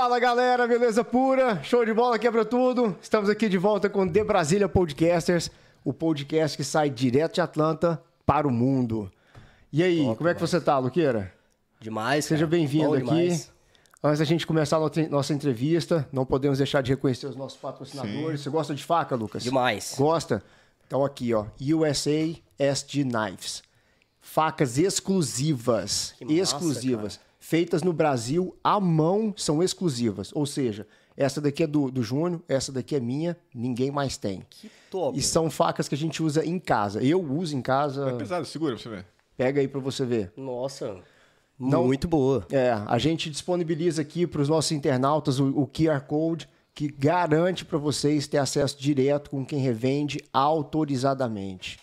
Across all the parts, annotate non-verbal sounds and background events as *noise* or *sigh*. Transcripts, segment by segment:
Fala galera, beleza pura? Show de bola, quebra tudo. Estamos aqui de volta com The Brasília Podcasters, o podcast que sai direto de Atlanta para o mundo. E aí, Top, como é que você tá, Luqueira? Demais, Seja bem-vindo aqui. demais. Antes da gente começar a nossa- entrevista, não podemos deixar de reconhecer os nossos patrocinadores. Você gosta de faca, Lucas? Demais. Gosta? Então aqui, ó, USA SG Knives. Facas exclusivas, Que massa, exclusivas, feitas no Brasil à mão, são exclusivas. Ou seja, essa daqui é do, do Júnior, essa daqui é minha, ninguém mais tem. Que top. E são facas que a gente usa em casa. Eu uso em casa. É pesado, segura pra você ver. Pega aí pra você ver. Nossa. Não- Muito boa. É, a gente disponibiliza aqui para os nossos internautas o, o QR Code que garante para vocês ter acesso direto com quem revende autorizadamente.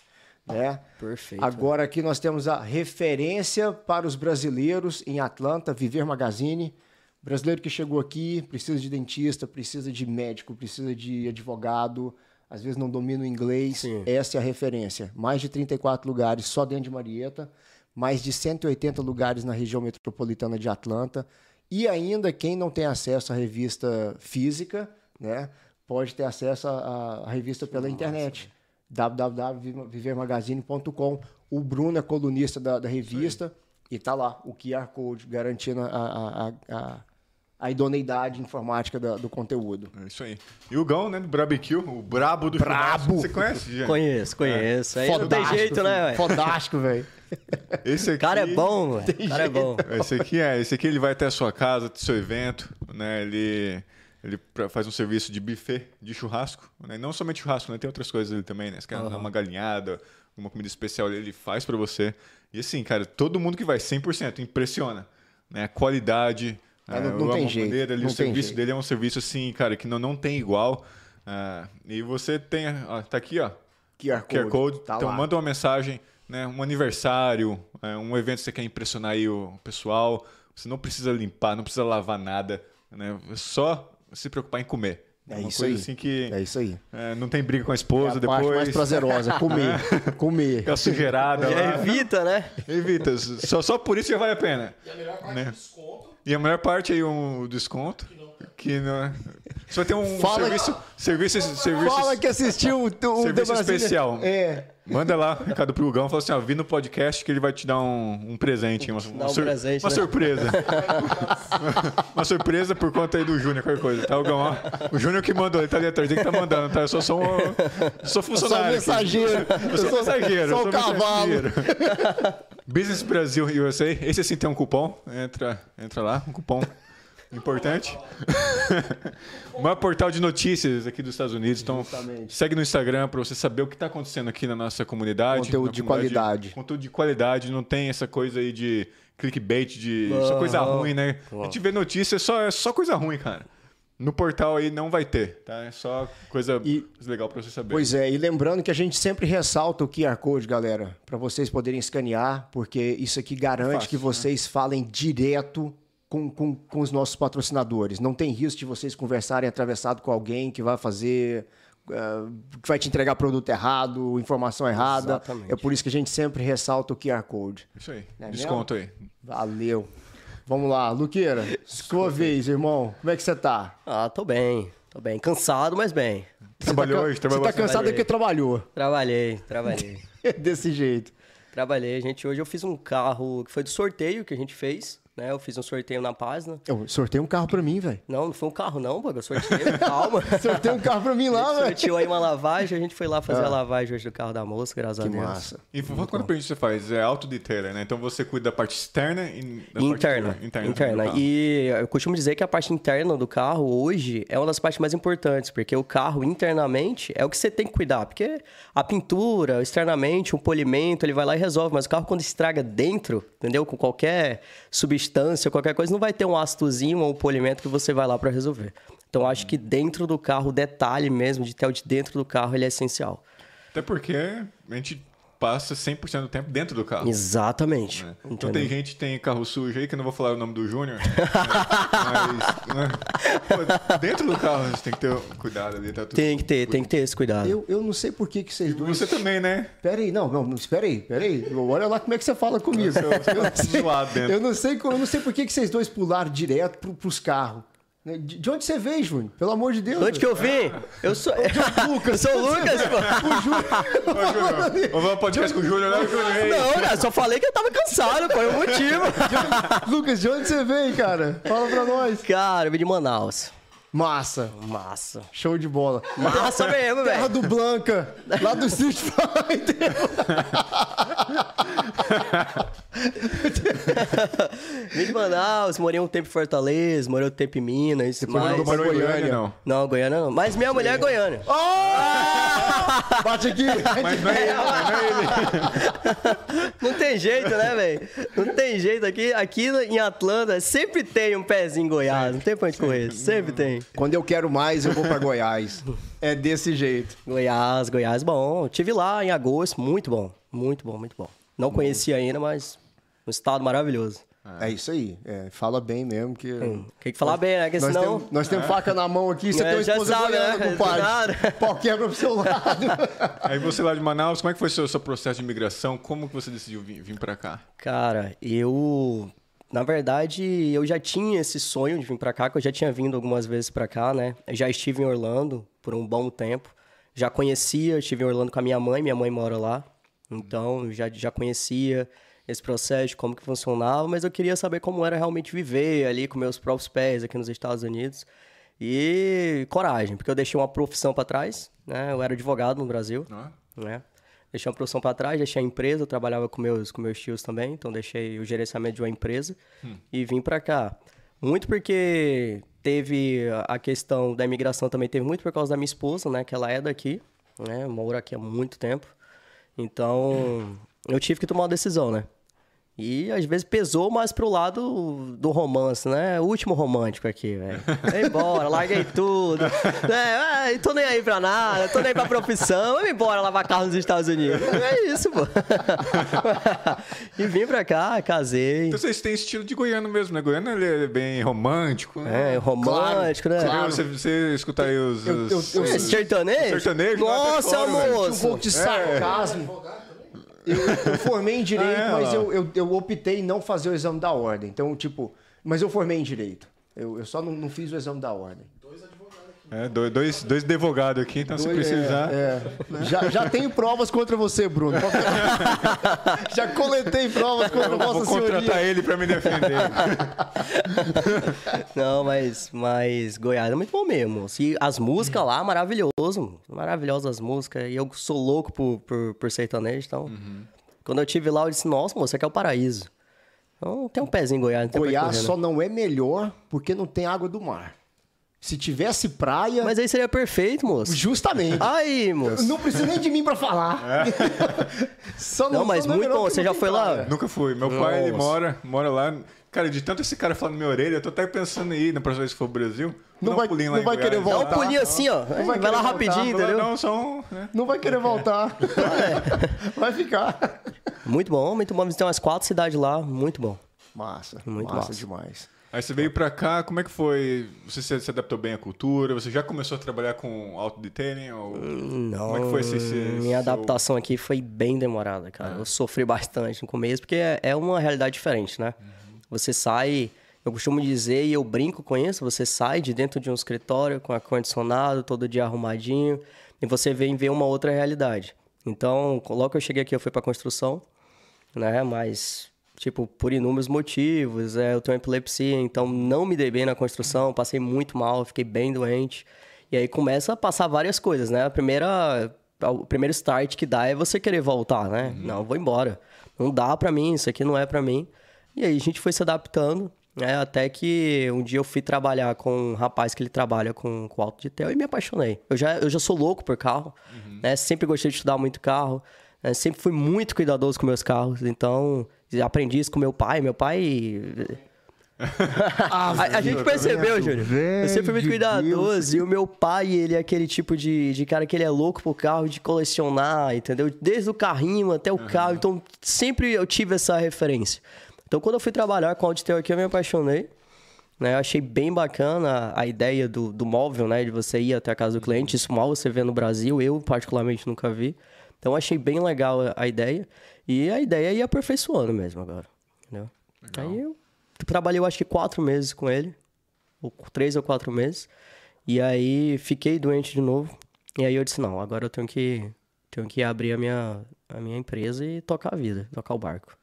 Né? Perfeito. Agora aqui nós temos a referência para os brasileiros em Atlanta, Viver Magazine. Brasileiro que chegou aqui precisa de dentista, precisa de médico, precisa de advogado, às vezes não domina o inglês. Sim. Essa é a referência. Mais de 34 lugares só dentro de Marieta, mais de 180 lugares na região metropolitana de Atlanta. E ainda quem não tem acesso à revista física, né, pode ter acesso à, à revista pela internet www.vivermagazine.com. O Bruno é colunista da, da revista e tá lá o QR Code garantindo a, a, a, a, a idoneidade informática da- do conteúdo. É isso aí. E o Gão, né, do Barbecue, o brabo do Brabo! Você conhece, Jean? Conheço, conheço. Aí não tem jeito, né, velho? Fodástico, velho. *laughs* Esse aqui... O cara é bom, velho. O cara é bom. Esse aqui é, esse aqui ele vai até a sua casa, até o seu evento, né? Ele ele faz um serviço de buffet de churrasco, né? Não somente churrasco, né? Tem outras coisas ali também, né? Se quer uma galinhada, uma comida especial, ele faz pra você. E assim, cara, todo mundo que vai 100% impressiona, né? A qualidade, Ah, né? não- não a tem jeito, dele ali, não o serviço jeito. dele é um serviço assim, cara, que não, não tem igual. Ah, e você tem, ó, tá aqui, ó, QR Code. QR Code. Tá então lá. manda uma mensagem, né? Um aniversário, é, um evento que você quer impressionar aí o pessoal. Você não precisa limpar, não precisa lavar nada, né? Só se preocupar em comer. É uma isso coisa aí. assim que É isso aí. é, não tem briga com a É esposa a parte mais depois. prazerosa, comer. *laughs* comer. Sujeirada Já *laughs* lá. evita, né? Evita. Só, só por isso já vale a pena. E a melhor parte é desconto. E a melhor parte aí um desconto. Que não é. Você vai ter um Fala- serviço. Serviço. serviço Fala que assistiu o, o The Serviço especial. É. Manda lá, recado pro Gão, fala assim, ó, vi no podcast que ele vai te dar um, um presente, uma, uma um presente, uma né? surpresa. *laughs* uma surpresa por conta aí do Júnior, qualquer coisa, tá, o Gão, ó. O Júnior que mandou, ele tá ali atrás, ele que tá mandando, tá? Eu só sou um, sou Só funcionário mensageiro. Eu sou mensageiro. Só eu o sou cavalo. mensageiro. Business Brasil USA, esse sim tem um cupom, entra, entra lá, um cupom importante. o *laughs* maior portal de notícias aqui dos Estados Unidos, então Justamente. segue no Instagram para você saber o que está acontecendo aqui na nossa comunidade. Conteúdo de comunidade- qualidade. Conteúdo de qualidade, não tem essa coisa aí de clickbait, de só coisa Aham. ruim, né? A gente vê notícia, é só, é só coisa ruim, cara. No portal aí não vai ter, tá? É só coisa E- legal para você saber. Pois é, e lembrando que a gente sempre ressalta o QR Code, galera, para vocês poderem escanear, porque isso aqui garante Fácil, que vocês falem direto com, com, com os nossos patrocinadores. Não tem risco de vocês conversarem atravessado com alguém que vai fazer. eh, que vai te entregar produto errado, informação errada. Exatamente. É por isso que a gente sempre ressalta o QR Code. Isso aí. É Desconto aí. Valeu. Vamos lá, Luqueira, sua vez, irmão. Como é que você tá? Ah, tô bem. Tô bem. Cansado, mas bem. Trabalhou tá, hoje, trabalhou Você tá cansado porque trabalhou. Trabalhei, trabalhei. *laughs* Desse jeito. trabalhei. Gente, hoje eu fiz um carro que foi do sorteio que a gente fez, né? Eu fiz um sorteio na página. Eu sorteio um carro pra mim, velho. Não, não foi um carro não, pô. Eu sorteio, *laughs* calma. *laughs* Sorteio um carro pra mim lá, velho. Sorteou aí uma lavagem, a gente foi lá fazer a lavagem hoje do carro da moça, graças Ah. Que a Deus. massa. E quanto pra gente você faz? É autodetailer, né? Então você cuida da parte externa e da Interna. parte interna. Interna. E eu costumo dizer que a parte interna do carro hoje é uma das partes mais importantes, porque o carro internamente é o que você tem que cuidar. Porque a pintura, externamente, um polimento, ele vai lá e resolve. Mas o carro, quando estraga dentro, entendeu? Com qualquer substância, qualquer coisa, não vai ter um ácidozinho ou um polimento que você vai lá para resolver. Então, acho que dentro do carro, o detalhe mesmo de ter o de dentro do carro, ele é essencial. Até porque a gente passa 100% do tempo dentro do carro. Exatamente. né? Então tem gente que tem carro sujo aí, que eu não vou falar o nome do Júnior. né? mas né? Pô, dentro do carro a gente tem que ter cuidado ali. Tá tudo... Tem que ter, tem que ter esse cuidado. Eu, eu não sei por que, que vocês dois. Você também, né? Pera aí, não, não, não, espera aí, pera aí. Olha lá como é que você fala comigo. Você- você Eu não tá sei, eu não sei, eu não sei por que, que vocês dois pularam direto pro, pros carros. Né, de de onde você veio, Júnior? Pelo amor de Deus. De onde que eu vim? Eu sou. eu sou o Lucas, *laughs* pô. O Júnior. Vamos um podcast com o Júnior, né. Não, cara, só falei que eu tava cansado, pô. É o motivo. *laughs* Lucas, de onde você veio, cara? Fala pra nós. Cara, eu vim de Manaus. Massa. Massa. Show de bola. Massa mesmo, Terra velho. do Blanca, lá do Street Fighter. Vim de Manaus, morei um tempo em Fortaleza, morei um tempo em Minas. Não Mas... morou em Goiânia, não. Não, Goiânia não. Mas minha mulher é Goiânia. Oh! Bate aqui. Mas não é ele, mas não é ele. *laughs* Não tem jeito, né, velho? Não tem jeito. Aqui, aqui em Atlanta sempre tem um pezinho em Goiás. Não tem pra onde correr. Sempre tem. Quando eu quero mais, eu vou pra Goiás. É desse jeito. Goiás, Goiás, bom. Tive lá em agosto, muito bom. Muito bom, muito bom. Não conhecia ainda, mas um estado maravilhoso. É isso aí. É, fala bem mesmo que. Tem que falar bem, né? Porque Nós, senão. temos, nós temos faca na mão aqui, você É, tem uma já esposa sabe, goiana, né? compadre. Pau quebra pro seu *laughs* lado. Aí você lá de Manaus, como é que foi o seu, seu processo de imigração? Como que você decidiu vir, vir pra cá? Cara, eu. Na verdade, eu já tinha esse sonho de vir pra cá, que eu já tinha vindo algumas vezes pra cá, né? Eu já estive em Orlando por um bom tempo. Já conhecia, estive em Orlando com a minha mãe, minha mãe mora lá. Então, eu já, já conhecia esse processo, de como que funcionava, mas eu queria saber como era realmente viver ali com meus próprios pés aqui nos Estados Unidos. E coragem, porque eu deixei uma profissão pra trás, né? Eu era advogado no Brasil é? né? Deixei uma produção para trás, deixei a empresa, eu trabalhava com meus, com meus tios também, então deixei o gerenciamento de uma empresa e vim para cá. Muito porque teve a- a questão da imigração também, teve muito por causa da minha esposa, né? Que ela é daqui, né? Mora aqui há muito tempo. Então, eu tive que tomar uma decisão, né? E às vezes pesou mais pro lado do romance, né? O último romântico aqui, velho. Vai embora, larguei tudo. *laughs* É, ai, tô nem aí pra nada, tô nem aí pra profissão. Vamos embora lavar carro nos Estados Unidos. É isso, pô. *laughs* E vim pra cá, casei. Então vocês têm estilo de goiano mesmo, né? Goiano ele é bem romântico. né? É, romântico, né? Você, claro. você, você escuta aí os... Eu- eu- os- eu- É, sertanejo? Sertanejo, Nossa, fora, velho. um pouco de sarcasmo. Eu, eu formei em direito, Ah, é, mas eu, eu, eu optei em não fazer o exame da ordem. Então, tipo, mas eu formei em direito. Eu, eu só não, não fiz o exame da ordem. É, dois, dois, dois advogados aqui, então se Dois- precisar... é, é. Já, já tenho provas contra você, Bruno. *laughs* Já coletei provas contra Eu Vossa vou contratar Senhoria. ele pra me defender. *laughs* Não, mas, mas Goiás é muito bom mesmo. moço. E as músicas lá, maravilhoso. mano. Maravilhosas as músicas. E eu sou louco por, por, por sertanejo, então... Quando eu tive lá, eu disse, nossa, moço, aqui é o paraíso. Então tem um pezinho em Goiás. Goiás correr, né? só não é melhor porque não tem água do mar. Se tivesse praia, Mas aí seria perfeito, moço. justamente. Aí, moço. Não precisa nem de mim pra falar. *laughs* Só Não, mas só é muito bom. Você não já foi lá? Nunca fui. Meu pai, ele mora, mora lá. Cara, de tanto esse cara falando na minha orelha, eu tô até pensando em ir na próxima vez que for pro Brasil. Não um vai- pulinho não em vai querer Dá um voltar. pulinho assim, ó. vai Vai, querer lá voltar. rapidinho, Não, entendeu? Não, só um... né? Não vai querer voltar. Vai ficar. Muito bom, muito bom. Tem umas quatro cidades lá, muito bom. Massa. Muito massa, massa. demais. Aí você veio pra cá, como é que foi? Você se, adaptou bem à cultura? Você já começou a trabalhar com auto-detailing? Ou... Não, Como é que foi esse, esse minha seu- adaptação aqui foi bem demorada, cara. Eu sofri bastante no começo, porque é- é uma realidade diferente, né? Você sai, eu costumo dizer e eu brinco com isso, você sai de dentro de um escritório com ar-condicionado, todo dia arrumadinho, e você vem ver uma outra realidade. Então, logo que eu cheguei aqui, eu fui pra construção, né? Mas, tipo, por inúmeros motivos. É, eu tenho epilepsia, então não me dei bem na construção, passei muito mal, fiquei bem doente. E aí começa a passar várias coisas, né? A primeira, o primeiro start que dá é você querer voltar, né? Não, eu vou embora. Não dá pra mim, isso aqui não é pra mim. E aí a gente foi se adaptando, né? Até que um dia eu fui trabalhar com um rapaz que ele trabalha com, com auto de tel e me apaixonei. Eu já, eu já sou louco por carro, né? Sempre gostei de estudar muito carro. né? Sempre fui muito cuidadoso com meus carros, então aprendi isso com meu pai. Meu pai *laughs* a, a gente percebeu, Júnior. Eu sempre fui muito cuidadoso. E o meu pai, ele é aquele tipo de, de cara que ele é louco por carro, de colecionar, entendeu? Desde o carrinho até o carro. Então, sempre eu tive essa referência. Então, quando eu fui trabalhar com o Auditel aqui, eu me apaixonei. Né? Eu achei bem bacana a ideia do, do móvel, né? De você ir até a casa do cliente. Isso mal você vê no Brasil. Eu, particularmente, nunca vi. Então, eu achei bem legal a, ideia. E a ideia é ir aperfeiçoando mesmo agora. Entendeu? Aí eu trabalhei, eu acho que quatro meses com ele. ou três ou quatro meses. E aí fiquei doente de novo. E aí eu disse, não, agora eu tenho que, tenho que abrir a minha, a minha empresa e tocar a vida, tocar o barco.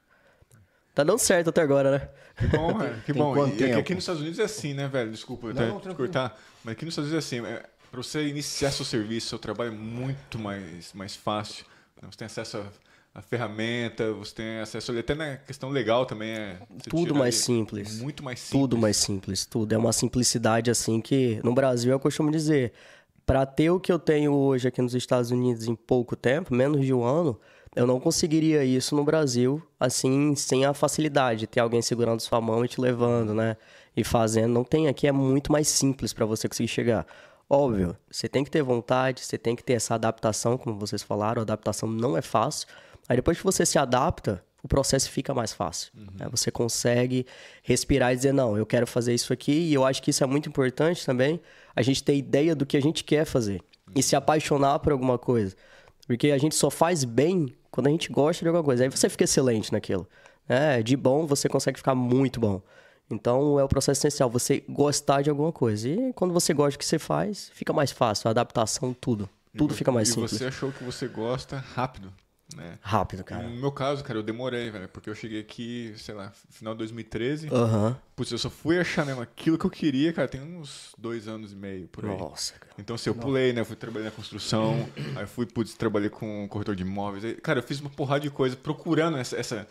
Tá dando certo até agora, né? Que bom, velho. Que *laughs* Tem bom. quanto E aqui, aqui nos Estados Unidos é assim, né, velho? Desculpa até não, te cortar. Mas aqui nos Estados Unidos é assim. É, pra você iniciar seu serviço, seu trabalho é muito mais, mais fácil. Você tem acesso a, a ferramenta, você tem acesso. Até na questão legal também é. Tudo mais ali simples. Muito mais simples. Tudo mais simples, tudo. É uma simplicidade assim que no Brasil eu costumo dizer, para ter o que eu tenho hoje aqui nos Estados Unidos em pouco tempo, menos de um ano, eu não conseguiria isso no Brasil assim sem a facilidade, de ter alguém segurando sua mão e te levando, né? E fazendo, não tem aqui é muito mais simples para você conseguir chegar. Óbvio, você tem que ter vontade, você tem que ter essa adaptação, como vocês falaram, a adaptação não é fácil. Aí depois que você se adapta, o processo fica mais fácil. né? Você consegue respirar e dizer, não, eu quero fazer isso aqui. E eu acho que isso é muito importante também, a gente ter ideia do que a gente quer fazer. E se apaixonar por alguma coisa. Porque a gente só faz bem quando a gente gosta de alguma coisa. Aí você fica excelente naquilo. É, de bom, você consegue ficar muito bom. Então é o processo essencial, você gostar de alguma coisa. E quando você gosta do que você faz, fica mais fácil, a adaptação, tudo. Tudo fica mais e simples. você achou que você gosta rápido, né? Rápido, cara. No meu caso, cara, eu demorei, velho, porque eu cheguei aqui, sei lá, final de 2013. Aham. Putz, eu só fui achar mesmo aquilo que eu queria, cara, tem uns dois anos e meio por aí. Nossa, cara. Então, assim, eu pulei, né? Eu fui trabalhar na construção, *clears throat* aí fui, putz, trabalhei com um corretor de imóveis. Aí, cara, eu fiz uma porrada de coisa procurando essa. essa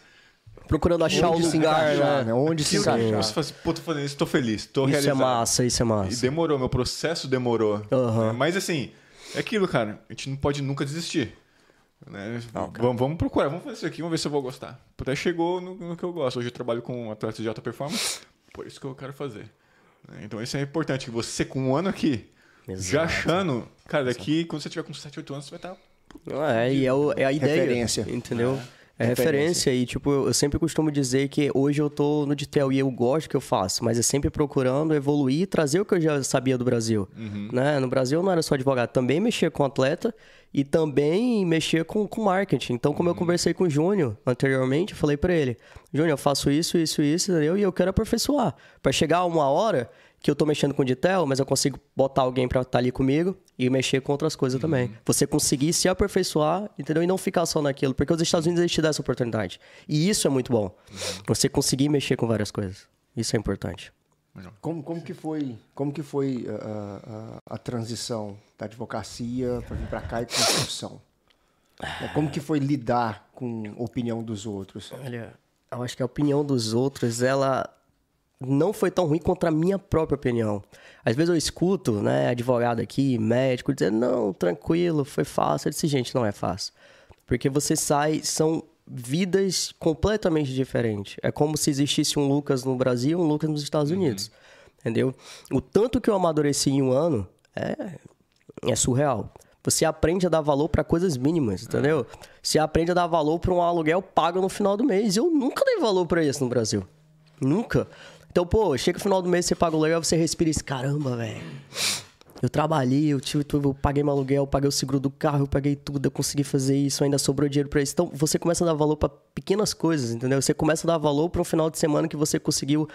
Procurando achar o Onde se lugar, encaixar, né? né? Onde se encaixar. você pô, tô fazendo isso, tô feliz, tô Isso é realizado. massa, isso é E massa. demorou, meu processo demorou. Aham. né? Mas assim, é aquilo, cara. A gente não pode nunca desistir. né? vamos, vamos procurar, vamos fazer isso aqui, vamos ver se eu vou gostar. Até chegou no, no que eu gosto. Hoje eu trabalho com atletas de alta performance, por isso que eu quero fazer. né? Então isso é importante, que você com um ano aqui, já Exato. achando, cara, daqui, quando você tiver com 7, 8 anos, você vai estar. Não, É, e é, o- é a ideia. Referência. Entendeu? É, Referência. referência. E, tipo, eu sempre costumo dizer que hoje eu tô no Ditel e eu gosto que eu faço, mas é sempre procurando evoluir e trazer o que eu já sabia do Brasil. Né? No Brasil eu não era só advogado, também mexia com atleta e também mexia com, com marketing. Então, como eu conversei com o Júnior anteriormente, eu falei pra ele: Júnior, eu faço isso, isso, isso, entendeu? e eu quero aperfeiçoar. Pra chegar a uma hora que eu tô mexendo com o Ditel, mas eu consigo botar alguém pra estar ali comigo e mexer com outras coisas também. Você conseguir se aperfeiçoar, entendeu? E não ficar só naquilo, porque os Estados Unidos eles te dão essa oportunidade. E isso é muito bom. Você conseguir mexer com várias coisas. Isso é importante. Como, como que foi, como que foi a, a- a transição da advocacia para vir para cá e construção? É, Como que foi lidar com a opinião dos outros? Olha, eu acho que a opinião dos outros, ela não foi tão ruim contra a minha própria opinião. Às vezes eu escuto, né, advogado aqui, médico, dizendo, não, tranquilo, foi fácil. Eu disse, gente, não é fácil. Porque você sai, são vidas completamente diferentes. É como se existisse um Lucas no Brasil e um Lucas nos Estados Unidos. Entendeu? O tanto que eu amadureci em um ano é, é surreal. Você aprende a dar valor para coisas mínimas, entendeu? Você aprende a dar valor para um aluguel pago no final do mês. Eu nunca dei valor para isso no Brasil. Nunca. Então, pô, chega no final do mês, você paga o aluguel, você respira esse caramba, velho. Eu trabalhei, eu, tive, tudo, eu paguei meu aluguel, eu paguei o seguro do carro, eu paguei tudo, eu consegui fazer isso, ainda sobrou dinheiro pra isso. Então, você começa a dar valor pra pequenas coisas, entendeu? Você começa a dar valor pra um final de semana que você conseguiu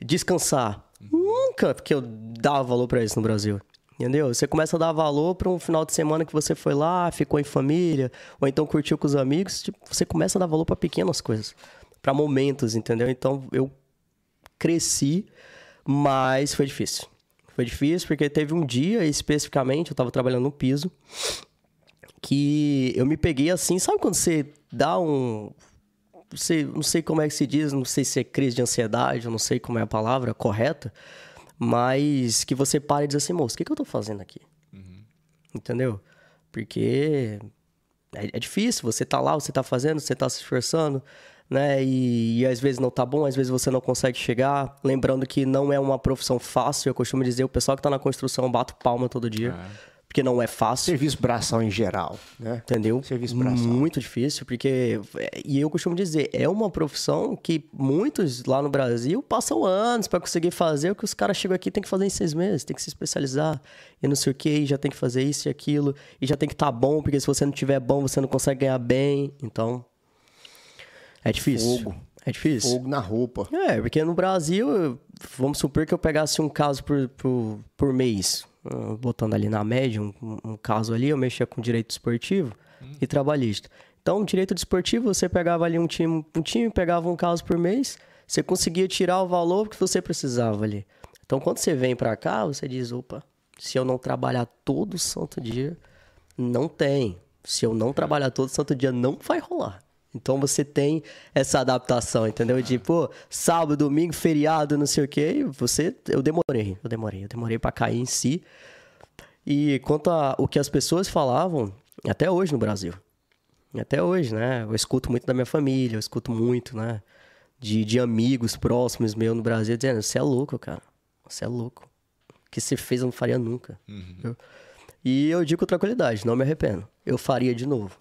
descansar. Nunca que eu dava valor pra isso no Brasil. Entendeu? Você começa a dar valor pra um final de semana que você foi lá, ficou em família, ou então curtiu com os amigos. Tipo, você começa a dar valor pra pequenas coisas, pra momentos, entendeu? Então, eu cresci, mas foi difícil. Foi difícil porque teve um dia especificamente, eu tava trabalhando no piso, que eu me peguei assim, sabe quando você dá um. Não sei, não sei como é que se diz, não sei se é crise de ansiedade, eu não sei como é a palavra correta, mas que você para e diz assim, moço, o que, que eu tô fazendo aqui? Entendeu? Porque é, é difícil, você tá lá, você tá fazendo, você tá se esforçando, né? E, e às vezes não tá bom, às vezes você não consegue chegar. Lembrando que não é uma profissão fácil, eu costumo dizer, o pessoal que tá na construção bate palma todo dia, porque não é fácil. Serviço braçal em geral, né? Entendeu? Serviço braçal. Muito difícil, porque. E eu costumo dizer, é uma profissão que muitos lá no Brasil passam anos para conseguir fazer o que os caras chegam aqui e tem que fazer em seis meses, tem que se especializar e não sei o que, e já tem que fazer isso e aquilo, e já tem que estar bom, porque se você não tiver bom, você não consegue ganhar bem. Então. É difícil. Fogo. É difícil. Fogo na roupa. É, porque no Brasil, vamos supor que eu pegasse um caso por, por, por mês, uh, botando ali na média um, um caso ali, eu mexia com direito esportivo e trabalhista. Então, direito desportivo, você pegava ali um time, um time pegava um caso por mês, você conseguia tirar o valor que você precisava ali. Então, quando você vem pra cá, você diz, opa, se eu não trabalhar todo santo dia, não tem. Se eu não trabalhar todo santo dia, não vai rolar. Então você tem essa adaptação, entendeu? De, pô, sábado, domingo, feriado, não sei o quê. E você, eu demorei, eu demorei, eu demorei pra cair em si. E quanto a o que as pessoas falavam, até hoje no Brasil. Até hoje, né? Eu escuto muito da minha família, eu escuto muito, né? De, de amigos próximos meus no Brasil dizendo: Você é louco, cara. Você é louco. O que você fez eu não faria nunca. Eu- e eu digo com tranquilidade, não me arrependo. Eu faria de novo.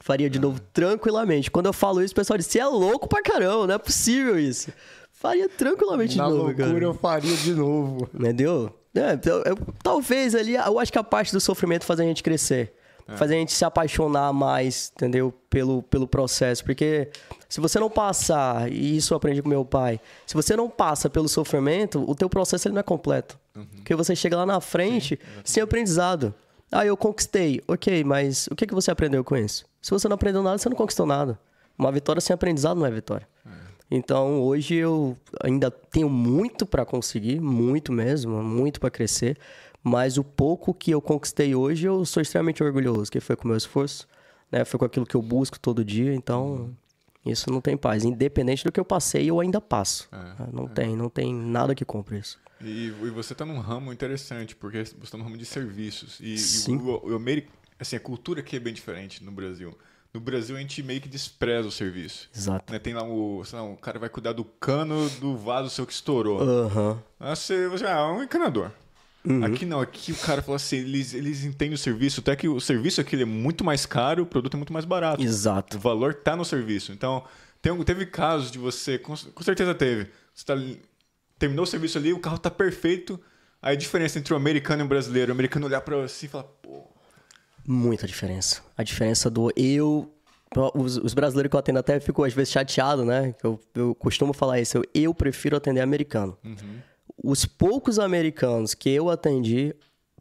Faria de novo tranquilamente. Quando eu falo isso, o pessoal diz: Você é louco pra caramba, não é possível isso. Faria tranquilamente Na de novo, loucura cara. eu faria de novo. Entendeu? É, eu- eu- talvez ali, eu acho que a parte do sofrimento faz a gente crescer. Faz a gente se apaixonar mais, entendeu? Pelo, pelo processo. Porque se você não passar, e isso eu aprendi com meu pai, se você não passa pelo sofrimento, o teu processo ele não é completo. Porque você chega lá na frente sem aprendizado. Ah, eu conquistei. Ok, mas o que, que você aprendeu com isso? Se você não aprendeu nada, você não conquistou nada. Uma vitória sem aprendizado não é vitória. Então, hoje eu ainda tenho muito para conseguir, muito mesmo, muito para crescer, mas o pouco que eu conquistei hoje eu sou extremamente orgulhoso, que foi com o meu esforço, né? Foi com aquilo que eu busco todo dia, então isso não tem paz. Independente do que eu passei, eu ainda passo. né? não tem, não tem nada que compre isso. E, e você está num ramo interessante, porque você está num ramo de serviços. E, e Sim. o, o ameri- assim, a cultura aqui é bem diferente no Brasil. No Brasil a gente meio que despreza o serviço. Exato. Né? Tem lá o, sei lá, o cara vai cuidar do cano do vaso seu que estourou. Aham. Ah, você, você ah, é um encanador. Uhum. Aqui não, aqui o cara fala assim, eles, eles entendem o serviço, até que o serviço aqui é muito mais caro, o produto é muito mais barato. Exato. O valor tá no serviço. Então, tem, teve casos de você, com, com certeza teve. Você tá terminou o serviço ali, o carro tá perfeito. Aí a diferença entre o americano e o brasileiro, o americano olhar pra você e falar, pô, Muita diferença. A diferença do eu. Os, os brasileiros que eu atendo até ficam às vezes chateados, né? Eu, eu costumo falar isso. Eu, eu prefiro atender americano. Os poucos americanos que eu atendi,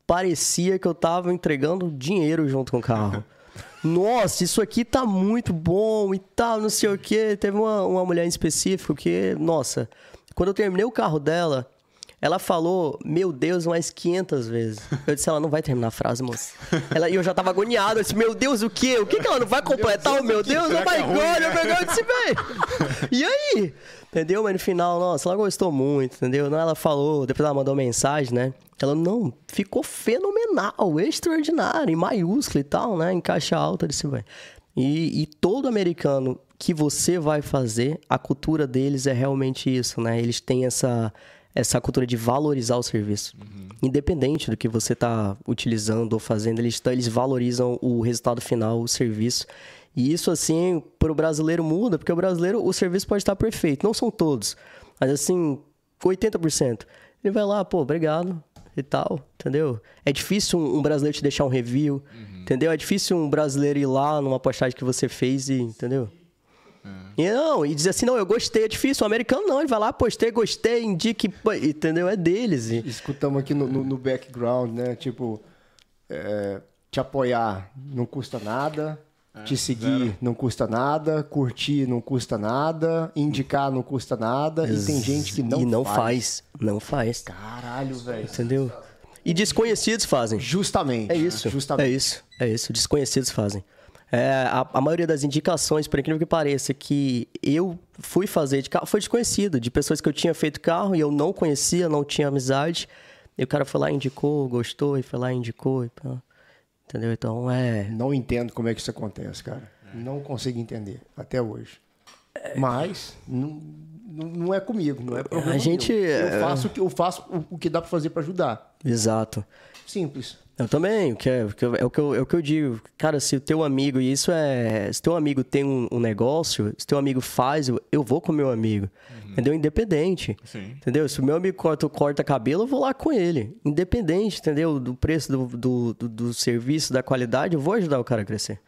parecia que eu tava entregando dinheiro junto com o carro. *laughs* Nossa, isso aqui tá muito bom e tal, não sei o quê. Teve uma, uma mulher em específico que, nossa, quando eu terminei o carro dela, ela falou, meu Deus, umas 500 vezes. Eu disse, ela não vai terminar a frase, moça. Ela, e eu já tava agoniado. Eu disse, meu Deus, o quê? O que, que ela não vai completar? o meu Deus, oh my é ruim, God, né? God, eu disse, véi. E aí? Entendeu? Mas no final, nossa, ela gostou muito, entendeu? Ela falou, depois ela mandou mensagem, né? Ela, não, ficou fenomenal, extraordinário, em maiúsculo e tal, né? Em caixa alta, eu disse, vai. E, e todo americano que você vai fazer, a cultura deles é realmente isso, né? Eles têm essa, essa cultura de valorizar o serviço. Independente do que você está utilizando ou fazendo, eles, tá- eles valorizam o resultado final, o serviço. E isso, assim, para o brasileiro muda, porque o brasileiro, o serviço pode estar perfeito. Não são todos, mas assim, 80%. Ele vai lá, pô, obrigado e tal, entendeu? É difícil um, um brasileiro te deixar um review, entendeu? É difícil um brasileiro ir lá numa postagem que você fez e, entendeu? E não, e dizer assim, não, eu gostei, é difícil. O americano não, ele vai lá, postei, gostei, indique, entendeu? É deles. E- Escutamos aqui no, no- no background, né? Tipo, é, te apoiar não custa nada, te seguir não custa nada, curtir não custa nada, indicar não custa nada, e tem gente que não, e não faz. faz. Não faz. Caralho, velho. Entendeu? E desconhecidos fazem. Justamente. É isso. Justamente. É isso. É isso. Desconhecidos fazem. É, a, a maioria das indicações, por incrível que pareça, que eu fui fazer de carro foi desconhecido, de pessoas que eu tinha feito carro e eu não conhecia, não tinha amizade. E o cara foi lá, indicou, gostou, e foi lá, indicou. E, pá. entendeu? Então é. Não entendo como é que isso acontece, cara. Não consigo entender, até hoje. Mas não, não é comigo, não é problema A gente, meu. é- Eu faço, o que- eu faço o- o que dá pra fazer pra ajudar. Exato. Simples. Eu também, o que é, o que eu- é, o que eu, é o que eu digo. Cara, se o teu amigo, e isso é. Se teu amigo tem um, um negócio, se teu amigo faz, eu, eu vou com o meu amigo. Entendeu? Independente. Sim. Entendeu? Se o meu amigo corta, corta cabelo, eu vou lá com ele. Independente, entendeu? Do preço do, do, do, do serviço, da qualidade, eu vou ajudar o cara a crescer.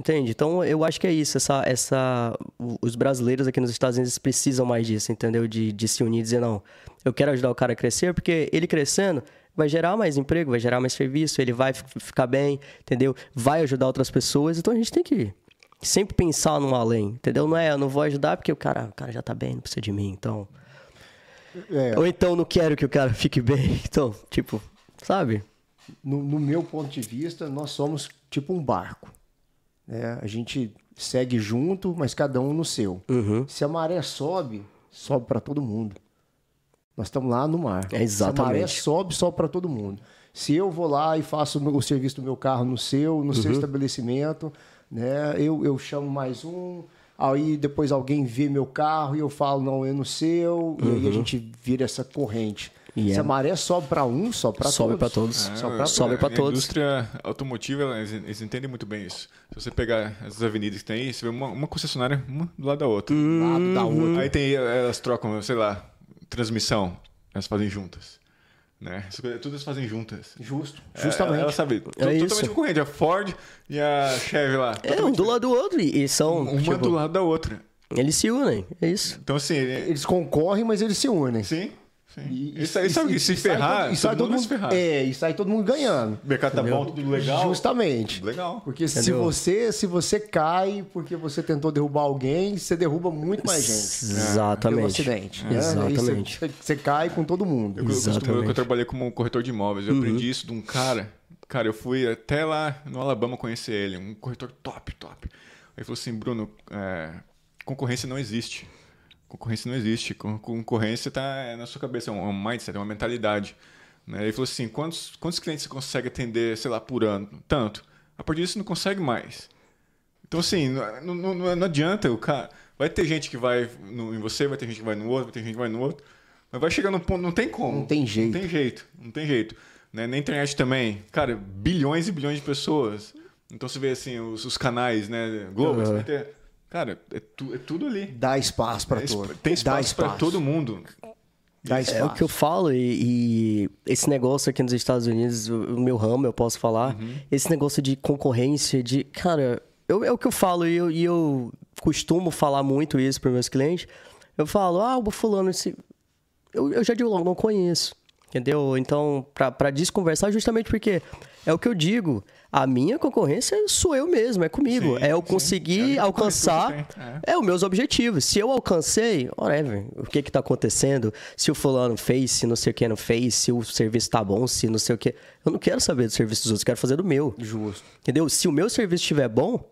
Entende? Então eu acho que é isso. Essa, essa, os brasileiros aqui nos Estados Unidos precisam mais disso, entendeu? De, de se unir e dizer, não, eu quero ajudar o cara a crescer, porque ele crescendo vai gerar mais emprego, vai gerar mais serviço, ele vai ficar bem, entendeu? Vai ajudar outras pessoas. Então a gente tem que sempre pensar no além, entendeu? Não é, eu não vou ajudar porque o cara, o cara já tá bem, não precisa de mim, então. É. Ou então não quero que o cara *laughs* fique bem. Então, tipo, sabe? No, no meu ponto de vista, nós somos tipo um barco. Né? A gente segue junto, mas cada um no seu. Uhum. Se a maré sobe, sobe para todo mundo. Nós estamos lá no mar. É exatamente. Se a maré sobe, sobe para todo mundo. Se eu vou lá e faço o serviço do meu carro no seu, no uhum. seu estabelecimento, né? Eu, eu chamo mais um, aí depois alguém vê meu carro e eu falo, não, é no seu, uhum. e aí a uhum. gente vira essa corrente. Se é... a maré sobe para um, sobe para todos. Sobe para todos. É, sobe para sobe todos. A indústria automotiva, eles, eles, entendem muito bem isso. Se você pegar as avenidas que tem aí, você vê uma, uma concessionária uma do lado da outra. Uhum. Lado da outra. Aí tem, elas trocam, sei lá, transmissão. Elas fazem juntas. Né? Tudo elas fazem juntas. Justo. É, Justamente. Ela, ela sabe, é totalmente isso. concorrente. A Ford e a Chevy lá. É, um do lado do outro. E são. Uma tipo, do lado da outra. Eles se unem, é isso. Então, assim. Eles concorrem, mas eles se unem. Sim. E, isso aí, sabe, e, se ferrar, e sai todo, mundo, ferrar. É, e sai todo mundo ganhando. O mercado tá bom, tudo legal. Justamente. Legal. Porque se você, se você cai porque você tentou derrubar alguém, você derruba muito mais gente. Exatamente. Pelo acidente. É. Exatamente. Você, você, cai com todo mundo. Eu, Exatamente. Eu, eu trabalhei como corretor de imóveis. Eu uhum. aprendi isso de um cara. Cara, eu fui até lá no Alabama conhecer ele. Um corretor top, top. Ele falou assim, Bruno, é, concorrência não existe. Concorrência não existe. Concorrência está na sua cabeça, é um mindset, é uma mentalidade. Né? Ele falou assim: quantos, quantos clientes você consegue atender, sei lá, por ano? Tanto. A partir disso, não consegue mais. Então, assim, não, não, não adianta o cara. Vai ter gente que vai no, em você, vai ter gente que vai no outro, vai ter gente que vai no outro. Mas vai chegar num ponto, não tem como. Não tem jeito. Não tem jeito, não tem jeito. Né? Na internet também, cara, bilhões e bilhões de pessoas. Então você vê assim, os, os canais, né? Globo, uhum. você vai ter Cara, é, tu, é tudo ali. Dá espaço para é, todo. Tem espaço para todo mundo. Dá espaço. É o que eu falo, e, e, esse negócio aqui nos Estados Unidos, o, o meu ramo, eu posso falar, uhum. esse negócio de concorrência, de. Cara, eu, é o que eu falo, e eu, e eu costumo falar muito isso para meus clientes. Eu falo, ah, o fulano, esse... eu, eu já digo logo, não conheço. Entendeu? Então, para desconversar, justamente porque é o que eu digo. A minha concorrência sou eu mesmo, é comigo. Sim, é eu conseguir é alcançar é. é. os meus objetivos. Se eu alcancei, whatever, o que que tá acontecendo? Se o fulano fez, se não sei o que não fez, se o serviço tá bom, se não sei o que. Eu não quero saber do serviço dos outros, eu quero fazer do meu. Justo. Entendeu? Se o meu serviço estiver bom,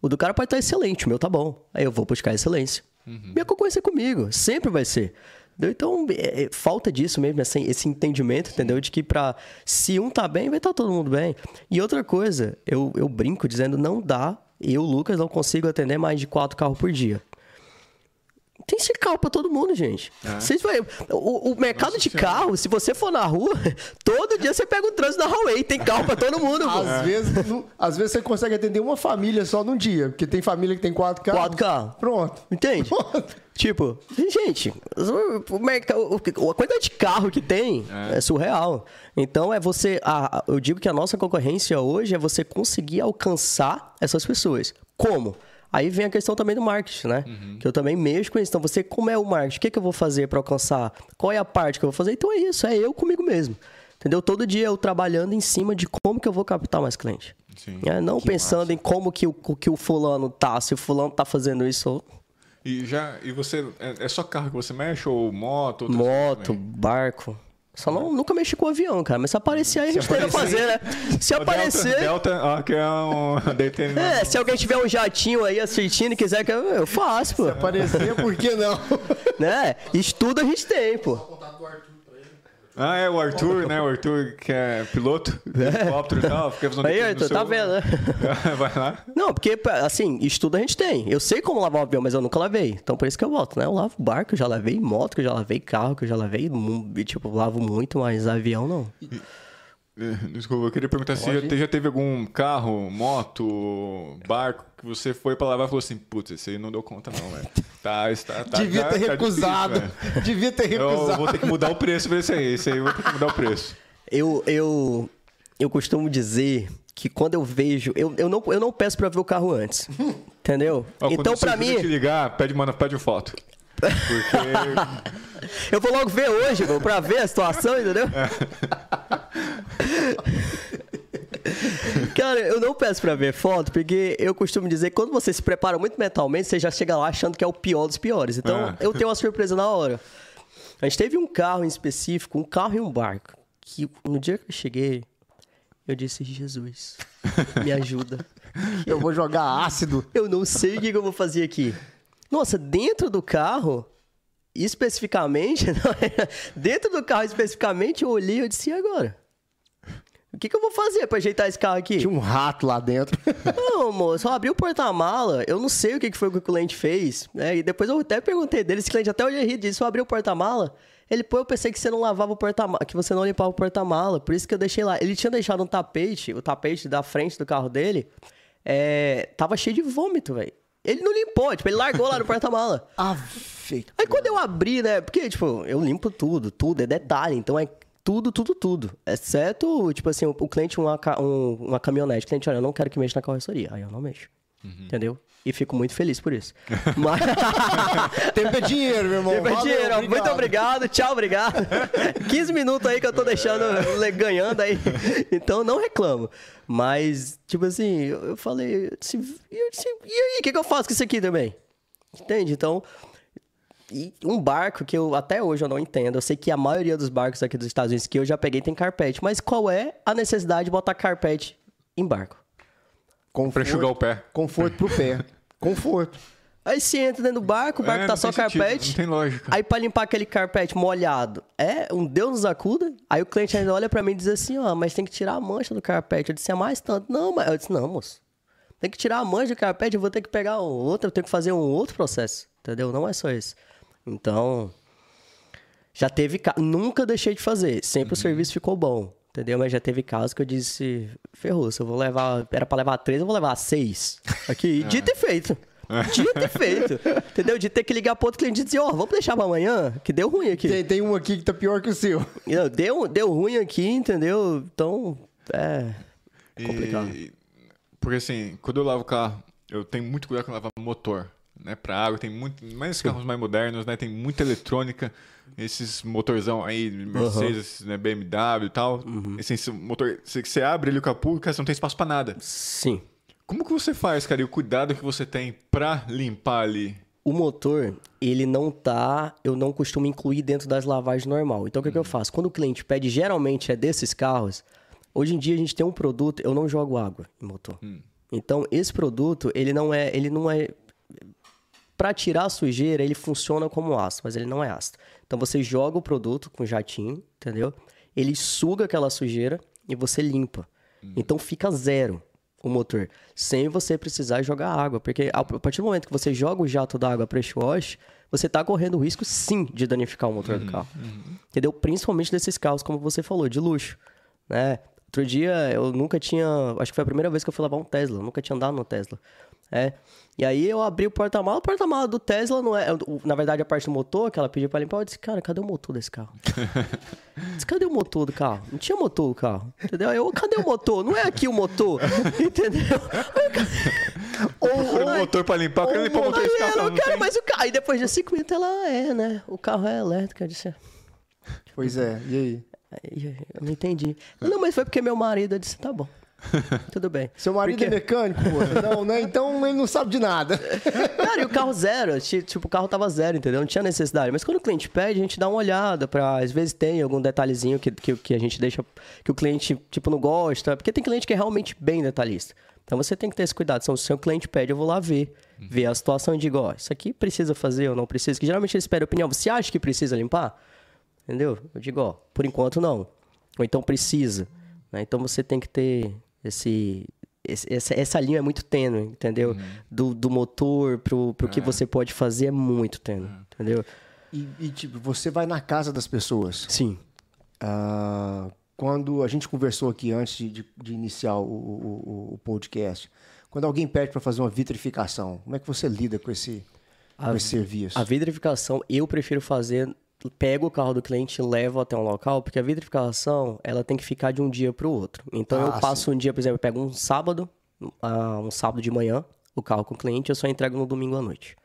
o do cara pode estar excelente, o meu tá bom. Aí eu vou buscar excelência. Uhum. Minha concorrência é comigo, sempre vai ser. Então, é, é, falta disso mesmo, assim, esse entendimento, entendeu? De que para se um tá bem, vai estar tá todo mundo bem. E outra coisa, eu, eu brinco dizendo, não dá, eu, Lucas, não consigo atender mais de quatro carros por dia. Tem esse carro pra todo mundo, gente. É. Vocês vai, o, o mercado Nossa de senhora. carro, se você for na rua, *laughs* todo dia você pega o trânsito da Huawei. Tem carro pra todo mundo. às, é. vezes, não, às vezes você consegue atender uma família só num dia. Porque tem família que tem quatro carros. Quatro carros. Pronto. Entende? Pronto. Tipo, gente, o mercado, a quantidade de carro que tem é, é surreal. Então é você. A, eu digo que a nossa concorrência hoje é você conseguir alcançar essas pessoas. Como? Aí vem a questão também do marketing, né? Uhum. Que eu também mexo com isso. Então, você, como é o marketing? O que, é que eu vou fazer para alcançar? Qual é a parte que eu vou fazer? Então é isso, é eu comigo mesmo. Entendeu? Todo dia eu trabalhando em cima de como que eu vou captar mais cliente. Sim, é, não pensando massa. em como que o, que o fulano tá, se o fulano tá fazendo isso. E já e você é, é só carro que você mexe ou moto? Moto, barco. Só não, nunca mexi com o avião, cara. Mas se aparecer aí, a gente tenta fazer, né? Se aparecer. Delta, Delta ó, que é um. *laughs* é, se alguém tiver um jatinho aí assistindo e quiser que eu, eu faço, pô. Se aparecer, por que não? *laughs* né? Estudo a gente tem, pô. Ah, é o Arthur, né? O Arthur que é piloto de é. helicóptero e tal. Fica fazendo Aí, Arthur, tá vendo, né? *laughs* Vai lá. Não, porque, assim, estudo a gente tem. Eu sei como lavar um avião, mas eu nunca lavei. Então, por isso que eu volto, né? Eu lavo barco, eu já lavei moto, que eu já lavei carro, que eu já lavei. Tipo, lavo muito, mas avião não. E... *laughs* Desculpa, eu queria perguntar Pode? se já teve algum carro, moto, barco que você foi pra lavar e falou assim: putz, esse aí não deu conta, não, velho. *laughs* Tá, está, tá, Devia ter tá recusado. Difícil, *laughs* Devia ter recusado. Eu vou ter que mudar o preço pra esse aí. Esse aí eu vou ter que mudar o preço. Eu, eu, eu costumo dizer que quando eu vejo, eu, eu, não, eu não peço pra ver o carro antes. Entendeu? Ó, então, quando pra você mim. te ligar, pede, manda, pede foto. Porque Eu vou logo ver hoje, meu, pra ver a situação, entendeu? Cara, eu não peço pra ver foto, porque eu costumo dizer que quando você se prepara muito mentalmente, você já chega lá achando que é o pior dos piores. Então, É. eu tenho uma surpresa na hora. A gente teve um carro em específico, um carro e um barco, que no dia que eu cheguei, eu disse, Jesus, me ajuda. Eu vou jogar ácido. Eu não sei o que eu vou fazer aqui. Nossa, dentro do carro, especificamente, *laughs* é- dentro do carro especificamente, eu olhei e eu disse, e agora? O que, que eu vou fazer pra ajeitar esse carro aqui? Tinha um rato lá dentro. *laughs* Não, moço, eu abri o porta-mala, eu não sei o que que foi que o cliente fez, né? E depois eu até perguntei dele, esse cliente até hoje ri disse, eu abri o porta-mala, ele, pô, eu pensei que você não lavava o porta-mala, que você não limpava o porta-mala, por isso que eu deixei lá. Ele tinha deixado um tapete, o tapete da frente do carro dele, é, tava cheio de vômito, velho. Ele não limpou, tipo, ele largou lá no *laughs* porta-mala. Ah, feito. Aí quando eu abri, né? Porque, tipo, eu limpo tudo, tudo, é detalhe. Então é tudo, tudo, tudo. Exceto, tipo assim, o, o cliente, uma, um- uma caminhonete. O cliente, olha, eu não quero que mexa na carroceria. Aí eu não mexo. Entendeu? E fico muito feliz por isso. *laughs* Mas. Tempo é dinheiro, meu irmão. Tempo é dinheiro, muito obrigado, tchau, obrigado. *laughs* 15 minutos aí que eu tô deixando ganhando aí. Então não reclamo. Mas, tipo assim, eu, falei, eu disse, e eu disse, e aí, o que, que eu faço com isso aqui também? Entende? Então, e um barco que eu até hoje eu não entendo. Eu sei que a maioria dos barcos aqui dos Estados Unidos que eu já peguei tem carpete, mas qual é a necessidade de botar carpete em barco? Pra enxugar o pé. Conforto pro pé. *laughs* Conforto. Aí você entra dentro do barco, o barco É, tá só tem sentido, carpete. Não tem lógica. Aí pra limpar aquele carpete molhado, é um Deus nos acuda. Aí o cliente ainda olha pra mim e diz assim, ó, mas tem que tirar a mancha do carpete. Eu disse, é mais tanto. Não, mas eu disse, não, moço. Tem que tirar a mancha do carpete, eu vou ter que pegar outro, eu tenho que fazer um outro processo. Entendeu? Não é só isso. Então, já teve ca... Nunca deixei de fazer. Sempre o serviço ficou bom. Entendeu? Mas já teve casos que eu disse, ferrou, se eu vou levar. Era pra levar três, eu vou levar seis. Aqui, *laughs* de ter feito. De ter feito. Entendeu? De ter que ligar pro outro cliente e dizer, ó, vamos deixar pra amanhã, que deu ruim aqui. Tem, tem um aqui que tá pior que o seu. Não, Deu, deu ruim aqui, entendeu? Então, é. E- complicado. porque assim, quando eu lavo o carro, eu tenho muito cuidado com lavar motor. Né, pra água, tem muito. Esses carros mais modernos, né? Tem muita eletrônica. Esses motorzão aí, Mercedes, né, BMW e tal. Uhum. Assim, esse motor, você, você abre ele o capô, cara, você não tem espaço pra nada. Sim. Como que você faz, cara? E o cuidado que você tem pra limpar ali? O motor, ele não tá. Eu não costumo incluir dentro das lavagens normal. Então, o que, que eu faço? Quando o cliente pede, geralmente é desses carros. Hoje em dia a gente tem um produto, eu não jogo água em motor. Então, esse produto, ele não é. Ele não é. Para tirar a sujeira, ele funciona como ácido, mas ele não é ácido. Então você joga o produto com jatinho, entendeu? Ele suga aquela sujeira e você limpa. Então fica zero o motor, sem você precisar jogar água, porque a partir do momento que você joga o jato d'água pressure wash, você está correndo o risco sim de danificar o motor do carro. Entendeu? Principalmente desses carros, como você falou, de luxo, né? Outro dia eu nunca tinha, acho que foi a primeira vez que eu fui lavar um Tesla, eu nunca tinha andado no Tesla. É. E aí eu abri o porta-mala, o porta-mala do Tesla não é, o- na verdade a parte do motor que ela pediu pra limpar, eu disse, cara, cadê o motor desse carro? *laughs* Disse, cadê o motor do carro? Não tinha motor o carro, entendeu? Eu, cadê o motor? Não é aqui o motor, *laughs* entendeu? *laughs* Procura um motor pra limpar, eu quero limpar o motor desse carro. não quero, tem. mas o carro, aí depois de cinco minutos ela é, né? O carro é elétrico, eu disse, Pois é, e aí? Eu não entendi. Não, mas foi porque meu marido disse, tá bom. *laughs* Tudo bem. Seu marido Porque- é mecânico, moça? Não, né? Então ele não sabe de nada. *laughs* Cara, e o carro zero, ti- tipo, o carro tava zero, entendeu? Não tinha necessidade. Mas quando o cliente pede, a gente dá uma olhada pra, às vezes tem algum detalhezinho que, que, que a gente deixa, que o cliente, tipo, não gosta. Porque tem cliente que é realmente bem detalhista. Então você tem que ter esse cuidado. Se o seu cliente pede, eu vou lá ver. Ver a situação e digo, ó, isso aqui precisa fazer ou não precisa. Que geralmente eles pedem opinião. Você acha que precisa limpar? Entendeu? Eu digo, ó, por enquanto não. Ou então precisa. né? Então você tem que ter esse, esse- essa, essa linha é muito tênue, entendeu? Do, do motor pro, pro que você pode fazer é muito tênue, entendeu? E, e, tipo, você vai na casa das pessoas. Sim. Ah, quando a gente conversou aqui antes de, de- iniciar o, o- o- podcast, quando alguém pede para fazer uma vitrificação, como é que você lida com esse, com esse serviço? A vidrificação eu prefiro fazer pego o carro do cliente e levo até um local, porque a vitrificação, ela tem que ficar de um dia para o outro. Então Ah, eu passo um dia, por exemplo, eu pego um sábado, ah, um sábado de manhã, o carro com o cliente, eu só entrego no domingo à noite.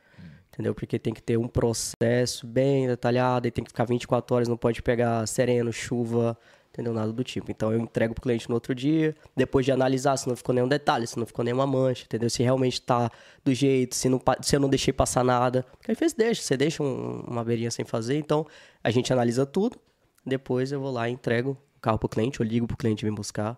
Entendeu? Porque tem que ter um processo bem detalhado, e tem que ficar 24 horas, não pode pegar sereno, chuva, entendeu? Nada do tipo. Então eu entrego pro cliente no outro dia, depois de analisar se não ficou nenhum detalhe, se não ficou nenhuma mancha, entendeu? Se realmente tá do jeito, se, não, se eu não deixei passar nada. Porque às vezes deixa, você deixa um- uma beirinha sem fazer, então a gente analisa tudo, depois eu vou lá e entrego o carro pro cliente, eu ligo pro cliente vir buscar.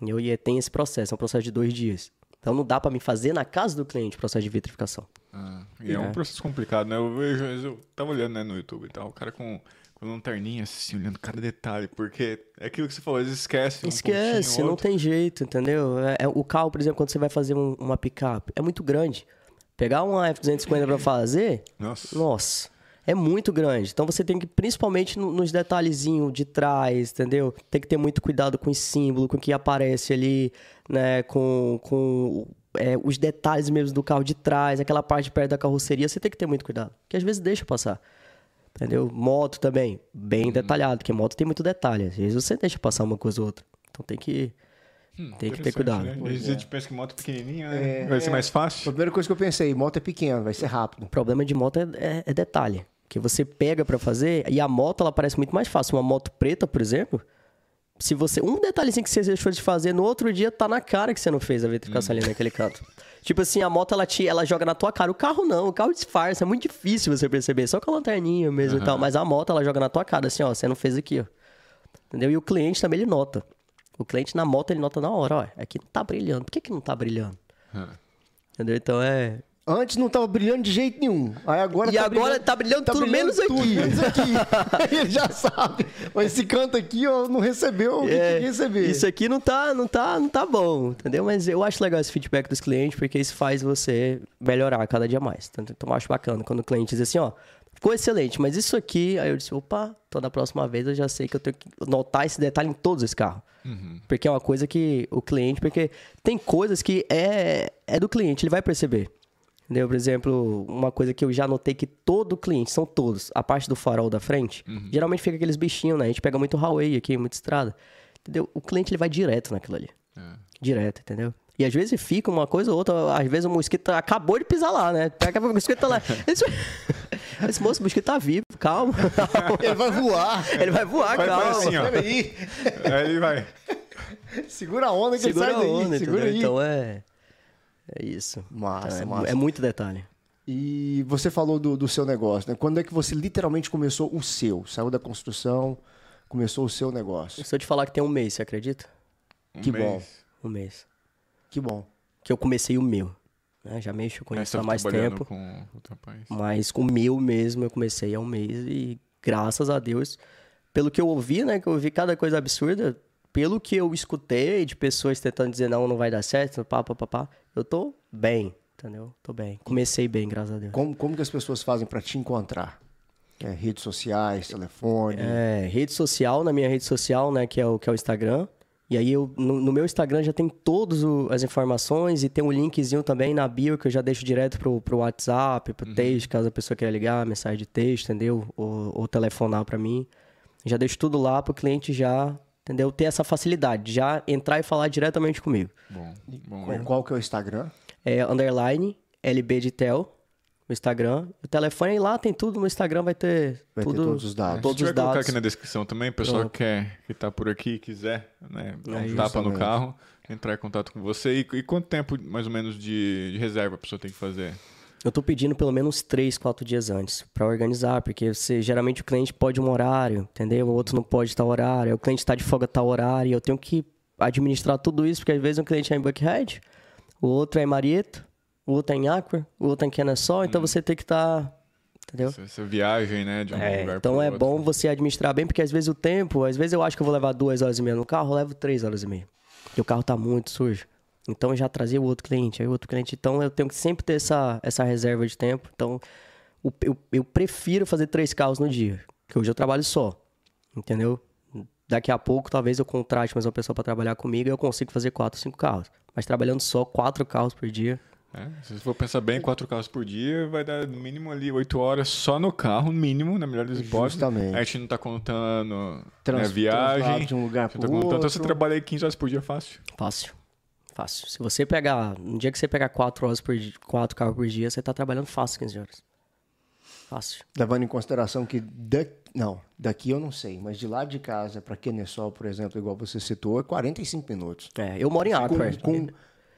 E eu, e tem esse processo, é um processo de dois dias. Então não dá pra me fazer na casa do cliente o processo de vitrificação. Ah, e é. um processo complicado, né? Eu vejo, eu tava olhando né, no YouTube e tal, o cara com, com lanterninha assim, olhando cada detalhe, porque é aquilo que você falou, às vezes esquece. um pontinho, não outro. tem jeito, entendeu? É, é- o carro, por exemplo, quando você vai fazer um- uma picape, é muito grande. Pegar uma F250 pra fazer, Nossa. nossa, é muito grande. Então você tem que, principalmente no- nos detalhezinhos de trás, entendeu? Tem que ter muito cuidado com o símbolo, com o que aparece ali, né? Com, com é, os detalhes mesmo do carro de trás, aquela parte perto da carroceria, você tem que ter muito cuidado. Porque às vezes deixa passar. Entendeu? Moto também, bem detalhado, porque moto tem muito detalhe. Às vezes você deixa passar uma coisa ou outra. Então tem que, tem que ter cuidado. Né? Às vezes a gente pensa que moto pequenininha, né? É, vai ser é. mais A fácil. primeira coisa que eu pensei, moto é pequena, vai ser rápido. O problema de moto é, é- é detalhe. Que você pega pra fazer e a moto ela parece muito mais fácil. Uma moto preta, por exemplo, se você. Um detalhezinho que você deixou de fazer no outro dia, tá na cara que você não fez a vitrificação ali naquele canto. *laughs* Tipo assim, a moto ela, te, ela joga na tua cara. O carro não, o carro disfarça. É muito difícil você perceber. Só com a lanterninha mesmo e tal. Mas a moto ela joga na tua cara, assim, ó, você não fez aqui, ó. Entendeu? E o cliente também ele nota. O cliente na moto ele nota na hora, ó. Aqui não tá brilhando. Por que, que não tá brilhando? Ah. Entendeu? Então é. Antes não tava brilhando de jeito nenhum. Aí agora E tá agora brilhando, tá brilhando tudo menos tudo, aqui. *laughs* menos aqui. Ele já sabe. Mas esse canto aqui, ó, não recebeu o que É, tinha que receber. Isso aqui não tá, não tá, não tá bom, entendeu? Mas eu acho legal esse feedback dos clientes, porque isso faz você melhorar cada dia mais. Então, então eu acho bacana quando o cliente diz assim, ó, ficou excelente, mas isso aqui, aí eu disse, opa, então da próxima vez eu já sei que eu tenho que notar esse detalhe em todos os carros. Porque é uma coisa que o cliente, porque tem coisas que é, é do cliente, ele vai perceber. Entendeu? Por exemplo, uma coisa que eu já notei que todo cliente, são todos, a parte do farol da frente, geralmente fica aqueles bichinhos, né? A gente pega muito highway aqui, muita estrada. Entendeu? O cliente ele vai direto naquilo ali. É. Direto, entendeu? E às vezes fica uma coisa ou outra, às vezes o mosquito acabou de pisar lá, né? Pega o mosquito tá lá. Esse, *laughs* esse moço, o mosquito tá vivo, calma. *laughs* Ele vai voar. Ele vai voar, Vai, calma. assim, ó. Peraí. Aí ele vai. Segura a onda que Segura ele a sai daí. onda, Segura aí. Então é. É isso. Massa, Então, é, massa. é muito detalhe. E você falou do, do seu negócio, né? Quando é que você literalmente começou o seu? Saiu da construção, começou o seu negócio. Se eu te falar que tem um mês, você acredita? Um Que mês. bom. Um mês. Que bom. Que eu comecei o meu. né? Já mexo com isso há tava mais tempo. com. Mas com o meu mesmo eu comecei há um mês e graças a Deus, pelo que eu ouvi, né? Que eu ouvi cada coisa absurda, pelo que eu escutei de pessoas tentando dizer não, não vai dar certo, pá, pá, pá, pá, eu tô bem, entendeu? Tô bem. Comecei bem, graças a Deus. Como, como que as pessoas fazem para te encontrar? É, redes sociais, telefone. É, rede social, na minha rede social, né, que é o, que é o Instagram. E aí eu, no, no meu Instagram já tem todas as informações e tem um linkzinho também na bio que eu já deixo direto pro, pro WhatsApp, pro texto, caso a pessoa queira ligar, mensagem de texto, entendeu? Ou, ou telefonar pra mim. Já deixo tudo lá pro cliente já, entendeu? Ter essa facilidade, de já entrar e falar diretamente comigo. Bom, bom. Qual, qual que é o Instagram? É underline LB de Tel, no Instagram. O telefone lá tem tudo no Instagram, vai ter Vai ter tudo, todos os dados. todos os colocar aqui na descrição também, o pessoal Pronto. que, quer, que tá por aqui e quiser né, dar um É, tapa no carro, entrar em contato com você. E, e quanto tempo, mais ou menos, de, de reserva a pessoa tem que fazer? Eu tô pedindo pelo menos três, quatro dias antes pra organizar, porque você, geralmente o cliente pode um horário, entendeu? O outro não pode tal horário, o cliente tá de folga tal horário, e eu tenho que administrar tudo isso, porque às vezes um cliente é em Buckhead, o outro é em Marietta, o outro é em Aqua, o outro é em Kennesaw, então você tem que estar, entendeu? Essa, viagem, né, de um É, lugar então é outro. bom você administrar bem, porque às vezes o tempo, às vezes eu acho que eu vou levar duas horas e meia no carro, eu levo três horas e meia. Porque o carro tá muito sujo. Então eu já trazia o outro cliente, aí o outro cliente. Então eu tenho que sempre ter essa, essa reserva de tempo. Então o- eu, eu prefiro fazer três carros no dia, que hoje eu trabalho só. Entendeu? Daqui a pouco talvez eu contrate mais uma pessoa para trabalhar comigo e eu consigo fazer quatro, cinco carros. Mas trabalhando só quatro carros por dia, É, se você for pensar bem, quatro carros por dia vai dar no mínimo ali oito horas só no carro, no mínimo, na melhor das hipóteses. Justamente. A gente não tá contando Trans- né, viagem. de um lugar Você pro tá contando, então você outro. trabalha aí 15 horas por dia fácil. Fácil. Fácil. Se você pegar. Um dia que você pegar 4 horas por dia, 4 carros por dia, você tá trabalhando fácil 15 horas. Fácil. Levando em consideração que da... não, daqui eu não sei, mas de lá de casa para Queneçol, por exemplo, igual você citou, é 45 minutos. É, eu moro em Aqua. Com, com,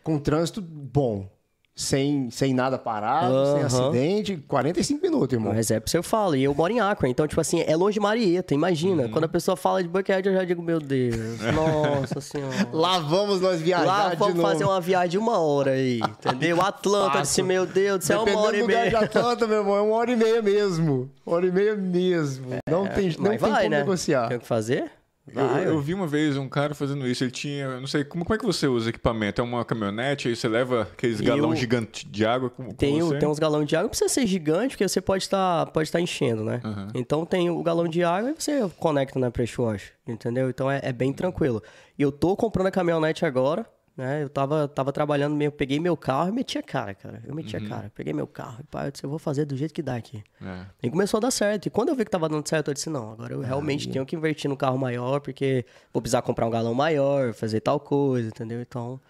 com trânsito bom, sem, sem nada parado, sem acidente, 45 minutos, irmão. Mas é por isso eu falo, e eu moro em Acre, então, tipo assim, é longe de Marieta, imagina. Uhum. Quando a pessoa fala de Buckhead, eu já digo, meu Deus, *laughs* nossa senhora. Lá vamos nós viajar Lá vamos novo. fazer uma viagem de uma hora aí, entendeu? Atlanta, eu disse, meu Deus do céu, uma Dependendo hora do e lugar meia. de Atlanta, meu irmão, é uma hora e meia mesmo. Uma hora e meia mesmo. não tem, não tem vai, como né? negociar. Tem o que fazer? Eu, Vai, eu vi uma vez um cara fazendo isso. Ele tinha. Não sei, como, como é que você usa equipamento? É uma caminhonete, aí você leva aqueles Eu- galão gigante de água com, com Tem, o- você? tem uns galões de água, não precisa ser gigante, porque você pode estar pode estar enchendo, né? Aham. Então tem o galão de água e você conecta na pressure wash, entendeu? Então é, é bem tranquilo. E eu tô comprando a caminhonete agora, né? Eu tava, tava trabalhando, meio, peguei meu carro e meti a cara, cara. Eu meti a cara, peguei meu carro e pá, eu disse, eu vou fazer do jeito que dá aqui. É. E começou a dar certo. E quando eu vi que tava dando certo, eu disse, não, agora eu realmente tenho que investir num carro maior, porque vou precisar comprar um galão maior, fazer tal coisa, entendeu? Então.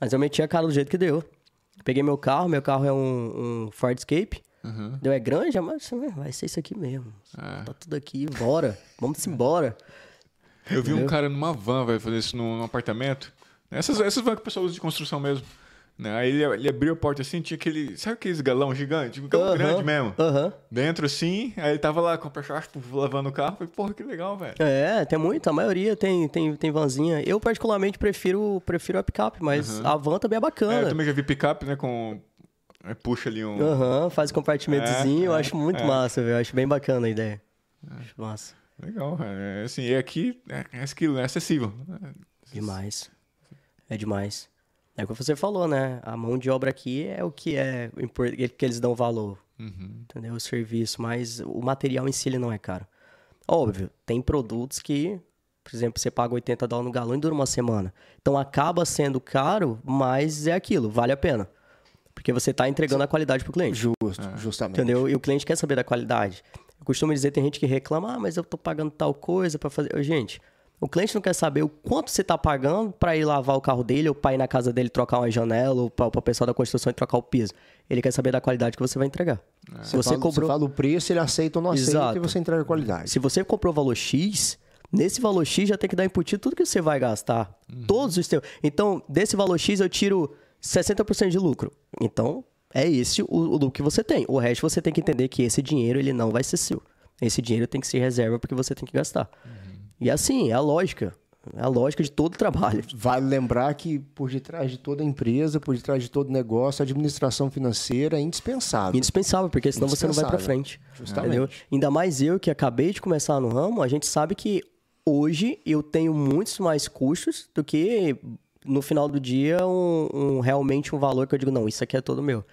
Mas eu meti a cara do jeito que deu. Peguei meu carro, meu carro é um, um Ford Escape. Uhum. Deu é grande, mas "Ué, vai ser isso aqui mesmo. É. Tá tudo aqui, bora. Vamos embora. Eu vi um Entendeu? cara numa van, vai fazer isso num apartamento. Essas, essas vans que o pessoal usa de construção mesmo. Né? Aí ele, ele abriu a porta assim, tinha aquele. Sabe aqueles galão gigante? Um galão Aham, grande mesmo. Aham. Dentro assim, aí ele tava lá com o pressure lavando o carro. Falei, porra, que legal, velho. É, tem muito, a maioria tem, tem, tem vanzinha. Eu, particularmente, prefiro, prefiro a picape, mas a van também é É, bacana. eu também já vi picape, né? Com. aí puxa ali um. Aham, faz compartimentozinho, É, eu é, acho muito é. massa, velho. Acho bem bacana a ideia. Acho massa. Legal, cara. É, assim, e aqui é, é aquilo, é acessível. Demais. É demais. É o que você falou, né? A mão de obra aqui é o que é impor- que eles dão valor. Uhum. Entendeu? O serviço, mas o material em si ele não é caro. Óbvio, tem produtos que, por exemplo, você paga 80 dólares no galão e dura uma semana. Então acaba sendo caro, mas é aquilo, vale a pena. Porque você está entregando a qualidade pro cliente. Justo, É. justamente. Entendeu? E o cliente quer saber da qualidade. Eu costumo dizer, tem gente que reclama, ah, mas eu tô pagando tal coisa para fazer. Gente, o cliente não quer saber o quanto você tá pagando para ir lavar o carro dele, ou para ir na casa dele trocar uma janela, ou para o pessoal da construção e trocar o piso. Ele quer saber da qualidade que você vai entregar. Se você, fala, cobrou. você fala o preço, ele aceita ou não aceita Exato. e você entrega a qualidade. Se você comprou valor X, nesse valor X já tem que dar embutido tudo que você vai gastar. Todos os teus. Então, desse valor X eu tiro 60% de lucro. Então, é esse o, o lucro que você tem. O resto você tem que entender que esse dinheiro ele não vai ser seu. Esse dinheiro tem que ser reserva porque você tem que gastar. E assim, é a lógica. É a lógica de todo trabalho. *laughs* Vale lembrar que por detrás de toda empresa, por detrás de todo negócio, a administração financeira é indispensável. Indispensável, porque senão você não vai Indispensável. frente. Justamente. Entendeu? Ainda mais eu que acabei de começar no ramo, a gente sabe que hoje eu tenho muitos mais custos do que no final do dia um, um- realmente um valor que eu digo, não, isso aqui é todo meu.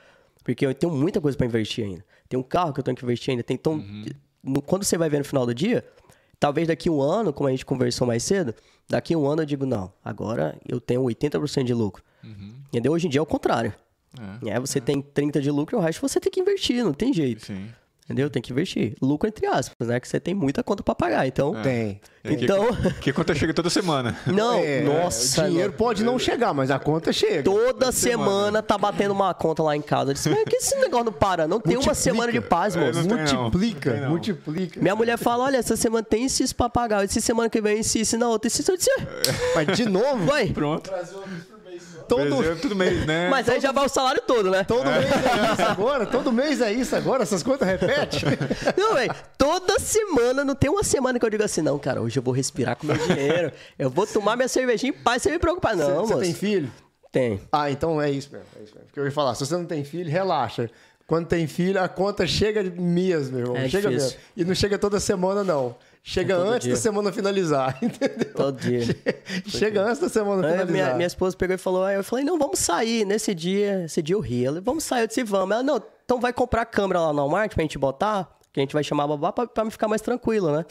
Porque eu tenho muita coisa para investir ainda. Tem um carro que eu tenho que investir ainda. Tem, então, no- quando você vai ver no final do dia, talvez daqui um ano, como a gente conversou mais cedo, daqui um ano eu digo, não, agora eu tenho 80% de lucro. Entendeu? Hoje em dia é o contrário. É, É, você tem 30 de lucro e o resto você tem que investir, não tem jeito. sim. Entendeu? Tem que investir. Lucro entre aspas, né? Que você tem muita conta pra pagar. Então. Tem. É que- Então. Que conta chega toda semana. Não, É, nossa. O dinheiro pode não chegar, mas a conta chega. Toda semana tá batendo uma conta lá em casa. Eu disse, mas que esse negócio não para? Não tem uma Multiplica. semana de paz, É, moço. multiplica, Não multiplica. Minha mulher fala: olha, essa semana tem isso, pra pagar. Essa semana que vem, isso, isso, na outra. Eu disse, Mas de novo, vai. Pronto. Todo, Tudo mês, né? *laughs* Mas aí já vai o salário todo, né? todo mês é isso agora, todo mês é isso agora, essas contas repetem. *laughs* Não, velho. Toda semana, não tem uma semana que eu digo assim, não, cara, hoje eu vou respirar com meu dinheiro. Eu vou tomar minha cervejinha em paz sem me preocupar. Não, Você moço. tem filho? Tem. Ah, então é isso mesmo. É isso mesmo. Porque eu ia falar, se você não tem filho, relaxa. Quando tem filho, a conta chega mesmo, irmão. É chega difícil. mesmo. E não chega toda semana, não. Chega É antes dia. da semana finalizar, *laughs* entendeu? Todo dia. Chega antes da semana Aí finalizar. minha, minha esposa pegou e falou, aí eu falei, não, vamos sair nesse dia, esse dia eu ri. Ela, vamos sair, eu disse, vamos. Ela, não, então vai comprar a câmera lá no Walmart pra gente botar, que a gente vai chamar a babá pra, pra me ficar mais tranquilo, né?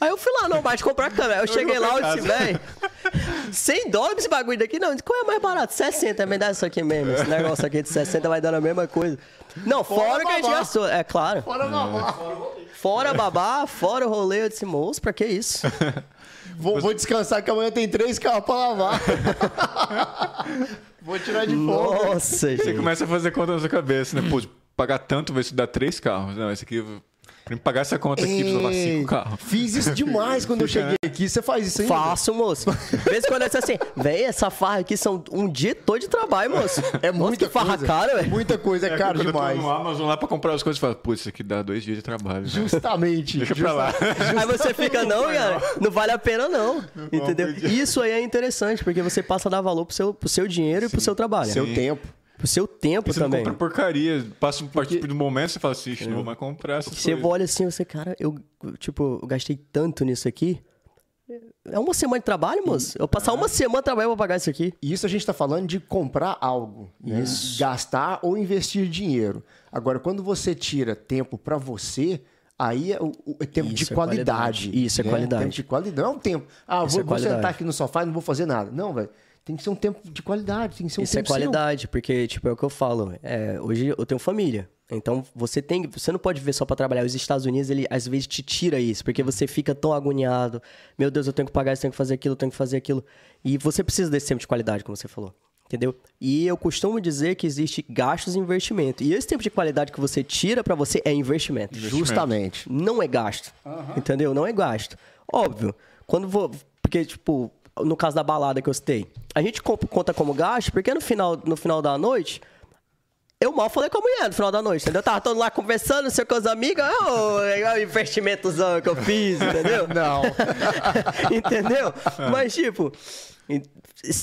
Aí eu fui lá no Walmart comprar a câmera. Aí eu cheguei lá, eu disse, velho, 100 dólares esse bagulho daqui? Não, qual é mais barato? 60, me dá isso aqui mesmo. Esse negócio aqui de 60 vai dando a mesma coisa. Não, fora, fora que a gente gastou, é claro. Fora babá. Fora babá, fora o rolê. Eu disse, moço, pra que isso? *laughs* Vou, vou, descansar que amanhã tem três carros pra lavar. *laughs* vou tirar de folga. Nossa, gente. Você começa a fazer conta na sua cabeça, né? Pô, pagar tanto, vai se dar três carros. Não, esse aqui Pra me pagar essa conta aqui, precisa lavar cinco carros. Fiz isso demais quando eu cheguei aqui. Você faz isso ainda? Faço, moço. Vez quando é assim, velho, essa farra aqui são um dia todo de trabalho, moço. É muita farra cara, velho. Muita coisa, é, é caro demais. Eu tô no Amazon lá pra comprar as coisas e falo, putz, isso aqui dá dois dias de trabalho. Né? Justamente. Deixa pra lá. Aí você fica, não, cara, não vale a pena não. Entendeu? Isso aí é interessante, porque você passa a dar valor pro seu, pro seu dinheiro Sim. e pro seu trabalho. Seu tempo pro seu tempo você também. Você compra porcaria, passa um Porque... do momento você fala assim, não vou mais comprar essa Você olha assim, você, cara, eu, tipo, eu gastei tanto nisso aqui. É uma semana de trabalho, moço. Eu passar uma semana trabalhando pra pagar isso aqui. Isso a gente tá falando de comprar algo. Né? Isso. Gastar ou investir dinheiro. Agora, quando você tira tempo para você, aí é o, o tempo isso de é qualidade. qualidade. Isso é né? qualidade. Tempo de qualidade. Não é um tempo. Ah, vou, é vou sentar aqui no sofá e não vou fazer nada. Não, velho. Tem que ser um tempo de qualidade, tem que ser um Isso tempo é qualidade, seu. porque, tipo, é o que eu falo. É, hoje eu tenho família. Então, você tem. Você não pode viver só para trabalhar. Os Estados Unidos, ele às vezes te tira isso, porque você fica tão agoniado. Meu Deus, eu tenho que pagar isso, tenho que fazer aquilo, tenho que fazer aquilo. E você precisa desse tempo de qualidade, como você falou. Entendeu? E eu costumo dizer que existe gastos e investimento. E esse tempo de qualidade que você tira para você é investimento. investimento. Justamente. Não é gasto. Uhum. Entendeu? Não é gasto. Óbvio. Quando vou. Porque, tipo, no caso da balada que eu citei, a gente conta como gasto porque no final, no final da noite, eu mal falei com a mulher no final da noite, entendeu? Eu tava todo lá conversando, não sei com as amigas, oh, o investimentozão que eu fiz, entendeu? *laughs* Não. *laughs* entendeu? Mas, tipo,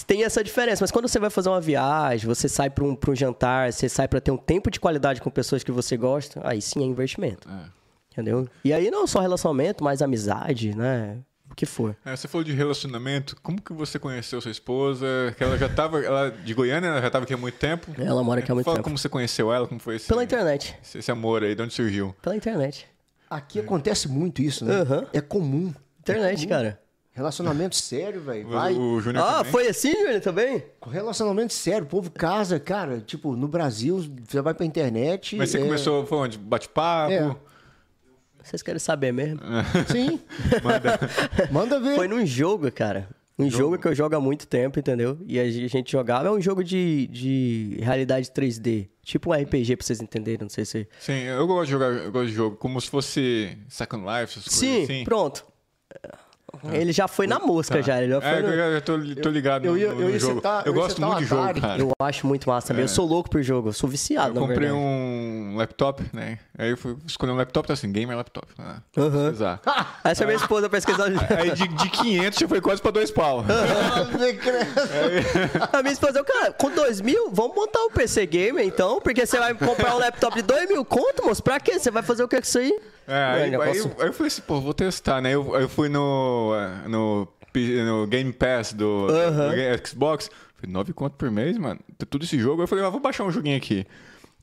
tem essa diferença. Mas quando você vai fazer uma viagem, você sai para um, um jantar, você sai para ter um tempo de qualidade com pessoas que você gosta, aí sim é investimento. É. Entendeu? E aí não só relacionamento, mas amizade, né? Que for. É, você falou de relacionamento. Como que você conheceu sua esposa? Que ela já estava ela de Goiânia, ela já estava aqui há muito tempo. Ela mora aqui há muito Fala tempo. como você conheceu ela, como foi esse Pela internet. Esse, esse amor aí, de onde surgiu? Pela internet. Aqui acontece muito isso, né? Uhum. É comum. Internet, é comum. cara. Relacionamento sério, velho. Vai. O, o Júnior Ah, também? foi assim, Júnior, também? Relacionamento sério. O povo casa, cara. Tipo, no Brasil, você vai pra internet. Mas você é... começou, foi onde? Bate-papo? É. Vocês querem saber mesmo? *laughs* Sim. Manda. Manda ver. Foi num jogo, cara. Um jogo. jogo que eu jogo há muito tempo, entendeu? E a gente jogava. É um jogo de, de realidade 3D. Tipo um RPG, pra vocês entenderem, não sei se. Sim, eu gosto de jogar, eu gosto de jogo como se fosse Second Life, essas Sim, coisas assim. pronto. Ele já foi na mosca, tá. já. Ele já foi é, no... eu tô, tô ligado eu, eu, no, no eu jogo. Citar, eu, gosto muito de jogo, cara. Eu acho muito massa também. É. Eu sou louco por jogo. Eu sou viciado, Eu comprei um laptop, né? Aí eu fui escolher um laptop, tá assim, gamer laptop. Né? Uhum. Pesquisar. *laughs* Essa é minha esposa pesquisando. *laughs* Aí de, de 500 já foi quase pra dois pau. A minha esposa, cara, com dois mil, vamos montar um PC Gamer então, porque você vai comprar um laptop de dois mil conto, moço, pra quê? Você vai fazer o que com isso aí? É, aí, aí, aí, eu, aí, eu falei assim, pô, vou testar, né? Eu, eu fui no, no, no Game Pass do, Xbox, falei, 9 conto por mês, mano. Tudo esse jogo. Eu falei, ah, vou baixar um joguinho aqui.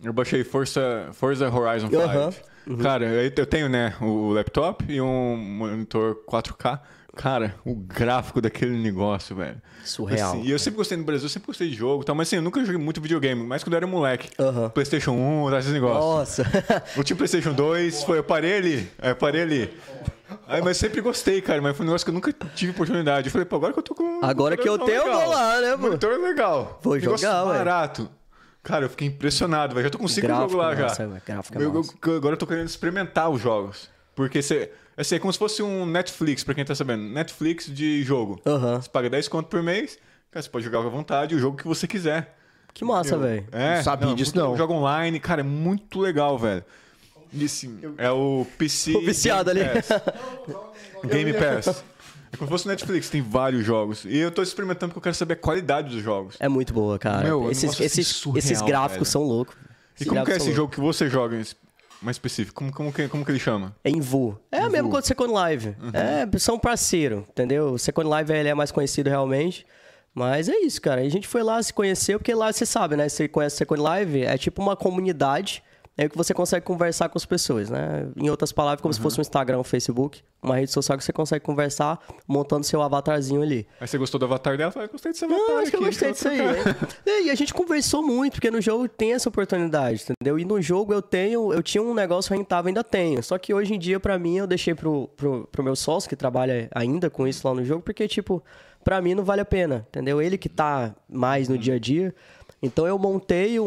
Eu baixei Forza, Forza Horizon 5. Uhum. Uhum. Cara, eu tenho, né, o laptop e um monitor 4K. Cara, o gráfico daquele negócio, velho. Surreal. Assim, e eu sempre gostei no Brasil, sempre gostei de jogo tal, mas assim, eu nunca joguei muito videogame, mas quando eu era moleque. Uhum. PlayStation 1, esses negócios. Nossa. *laughs* Eu tinha PlayStation 2, foi, eu parei ali. Eu parei ali. Aí, mas sempre gostei, cara, mas foi um negócio que eu nunca tive oportunidade. Eu falei, pô, agora que eu tô com. Agora que eu tenho, legal. eu vou lá, né, mano? Monitor legal. Vou jogar, velho. barato. Cara, eu fiquei impressionado, velho. Já tô com cinco jogos lá nossa, já. Gráfico é eu, eu, agora eu tô querendo experimentar os jogos. Porque você. Assim, é como se fosse um Netflix, pra quem tá sabendo. Netflix de jogo. Uhum. Você paga 10 conto por mês, cara, você pode jogar à vontade o jogo que você quiser. Que massa, velho. É, não sabia não, disso, não. Joga online, cara, é muito legal, velho. E assim, é o PC. O viciado ali. Pass. *laughs* Game Pass. É como se fosse Netflix, tem vários jogos. E eu tô experimentando porque eu quero saber a qualidade dos jogos. É muito boa, cara. Meu, esses, assim esses, surreal, esses gráficos velho. são loucos. E como que é esse jogo que você joga mais específico? Como, como, que, como que ele chama? É Invu. É a mesma coisa do Second Live. Uhum. É, são parceiro, entendeu? O Second Live ele é mais conhecido realmente. Mas é isso, cara. A gente foi lá, se conheceu, porque lá você sabe, né? Você conhece o Second Live, é tipo uma comunidade é que você consegue conversar com as pessoas, né? Em outras palavras, como se fosse um Instagram, um Facebook, uma rede social que você consegue conversar montando seu avatarzinho ali. Aí você gostou do avatar dela? Falei, gostei desse avatar Não, acho que eu aqui, gostei disso aí. né? E a gente conversou muito, porque no jogo tem essa oportunidade, entendeu? E no jogo eu tenho, eu tinha um negócio rentável, ainda tenho. Só que hoje em dia, pra mim, eu deixei pro, pro, pro meu sócio, que trabalha ainda com isso lá no jogo, porque, tipo, pra mim não vale a pena, entendeu? Ele que tá mais no dia a dia. Então eu montei um,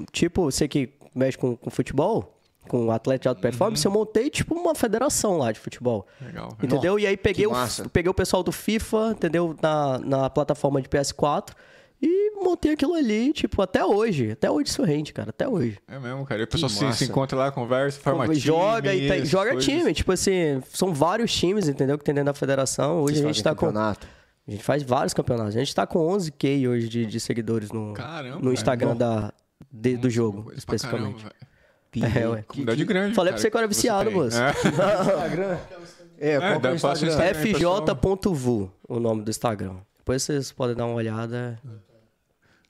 um- tipo, você que mexe com, com futebol, com atleta de alta performance, eu montei, tipo, uma federação lá de futebol. Legal. Entendeu? e aí peguei o, peguei o pessoal do FIFA, entendeu? Na, na plataforma de PS4 e montei aquilo ali, tipo, até hoje. Até hoje isso rende, cara. Até hoje. É mesmo, cara. E o pessoal se, se encontra lá, conversa, forma time. joga e tem- essas joga coisas. time. Tipo assim, são vários times, entendeu? Que tem dentro da federação. Hoje Vocês a gente tá com. campeonato? A gente faz vários campeonatos. A gente tá com 11k hoje de, de seguidores no, Caramba, no. Instagram Bom. da, de- do jogo, Coisa pra caramba, especificamente. velho. É, ué. Comunidade grande. Falei cara, pra você que eu era viciado, moço. É. *laughs* Instagram? É, qual que é o Instagram? Instagram. fj.vu, o nome do Instagram. Depois vocês podem dar uma olhada.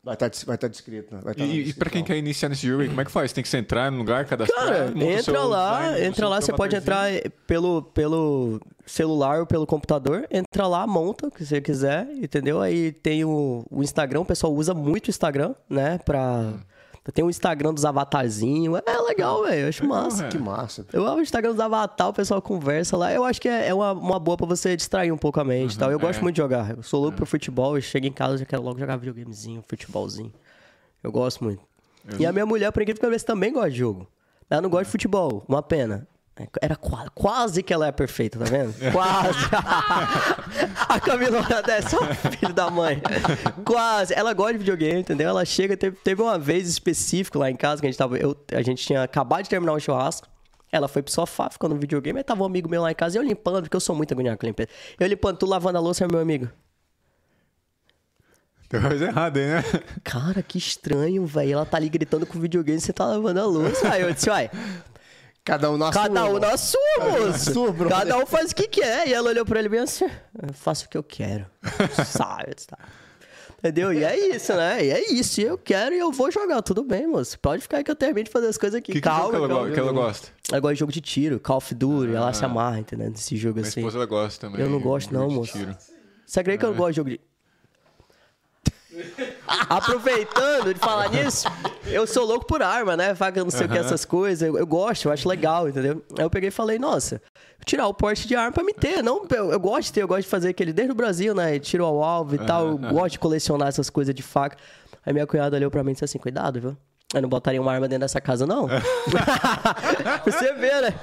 Vai estar vai tá descrito. né? Vai tá E, e pra descrição. quem quer iniciar nesse jogo como é que faz? Tem que você entrar no lugar, cadastrar? Cara, entra lá, design, entra lá, você pode entrar pelo, pelo celular ou pelo computador, entra lá, monta o que você quiser, entendeu? Aí tem o, o Instagram, o pessoal usa muito o Instagram, né, pra... Tem o Instagram dos avatarzinhos, é legal, velho, eu acho massa. Que massa. Eu amo o Instagram dos avatar, o pessoal conversa lá. Eu acho que é, é uma, uma boa pra você distrair um pouco a mente e tal. Eu gosto é. muito de jogar. Eu sou louco pro futebol, eu chego em casa e já quero logo jogar videogamezinho, futebolzinho. Eu gosto muito. E a minha mulher, por incrível que pareça, também gosta de jogo. Ela não gosta de futebol, uma pena. Era quase, quase que ela é perfeita, tá vendo? Quase. *laughs* a Camila olha dessa, filho da mãe. Quase. Ela gosta de videogame, entendeu? Ela chega, teve, teve uma vez específico lá em casa que a gente tava. Eu, a gente tinha acabado de terminar o churrasco. Ela foi pro sofá, ficou no videogame, aí tava um amigo meu lá em casa, e eu limpando, porque eu sou muito agoniado com limpeza. Eu limpando, tu lavando a louça, meu amigo. Tem coisa errada aí, né? Cara, que estranho, velho. Ela tá ali gritando com o videogame e você tá lavando a louça. Aí eu disse, uai, Cada um na cada um irmão. na sua, moço. sua, brother. cada um faz o que quer. E ela olhou pra ele bem assim, eu faço o que eu quero. *laughs* Sabe, tá. Entendeu? E é isso, né? E é isso. E eu quero e eu vou jogar. Tudo bem, moço. Pode ficar aí que eu termino de fazer as coisas aqui. Que, que jogo calma, que ela, go- que ela gosta? Ela gosta de jogo de tiro, Call of Duty. Ela se amarra, entendeu? Nesse jogo Minha assim. esposa ela gosta também. Eu não gosto não, moço. tiro. Você acredita que eu não gosto de jogo de. *laughs* Aproveitando de falar nisso, eu sou louco por arma, né? Faca, não sei o que, essas coisas. Eu, eu gosto, eu acho legal, entendeu? Aí eu peguei e falei, nossa, vou tirar o porte de arma pra me ter. Não, eu, eu gosto de ter, eu gosto de fazer aquele desde o Brasil, né? Tiro ao alvo e tal. Eu gosto de colecionar essas coisas de faca. Aí minha cunhada olhou pra mim e disse assim: cuidado, viu? Eu não botaria uma arma dentro dessa casa, não. *laughs* Você vê, né?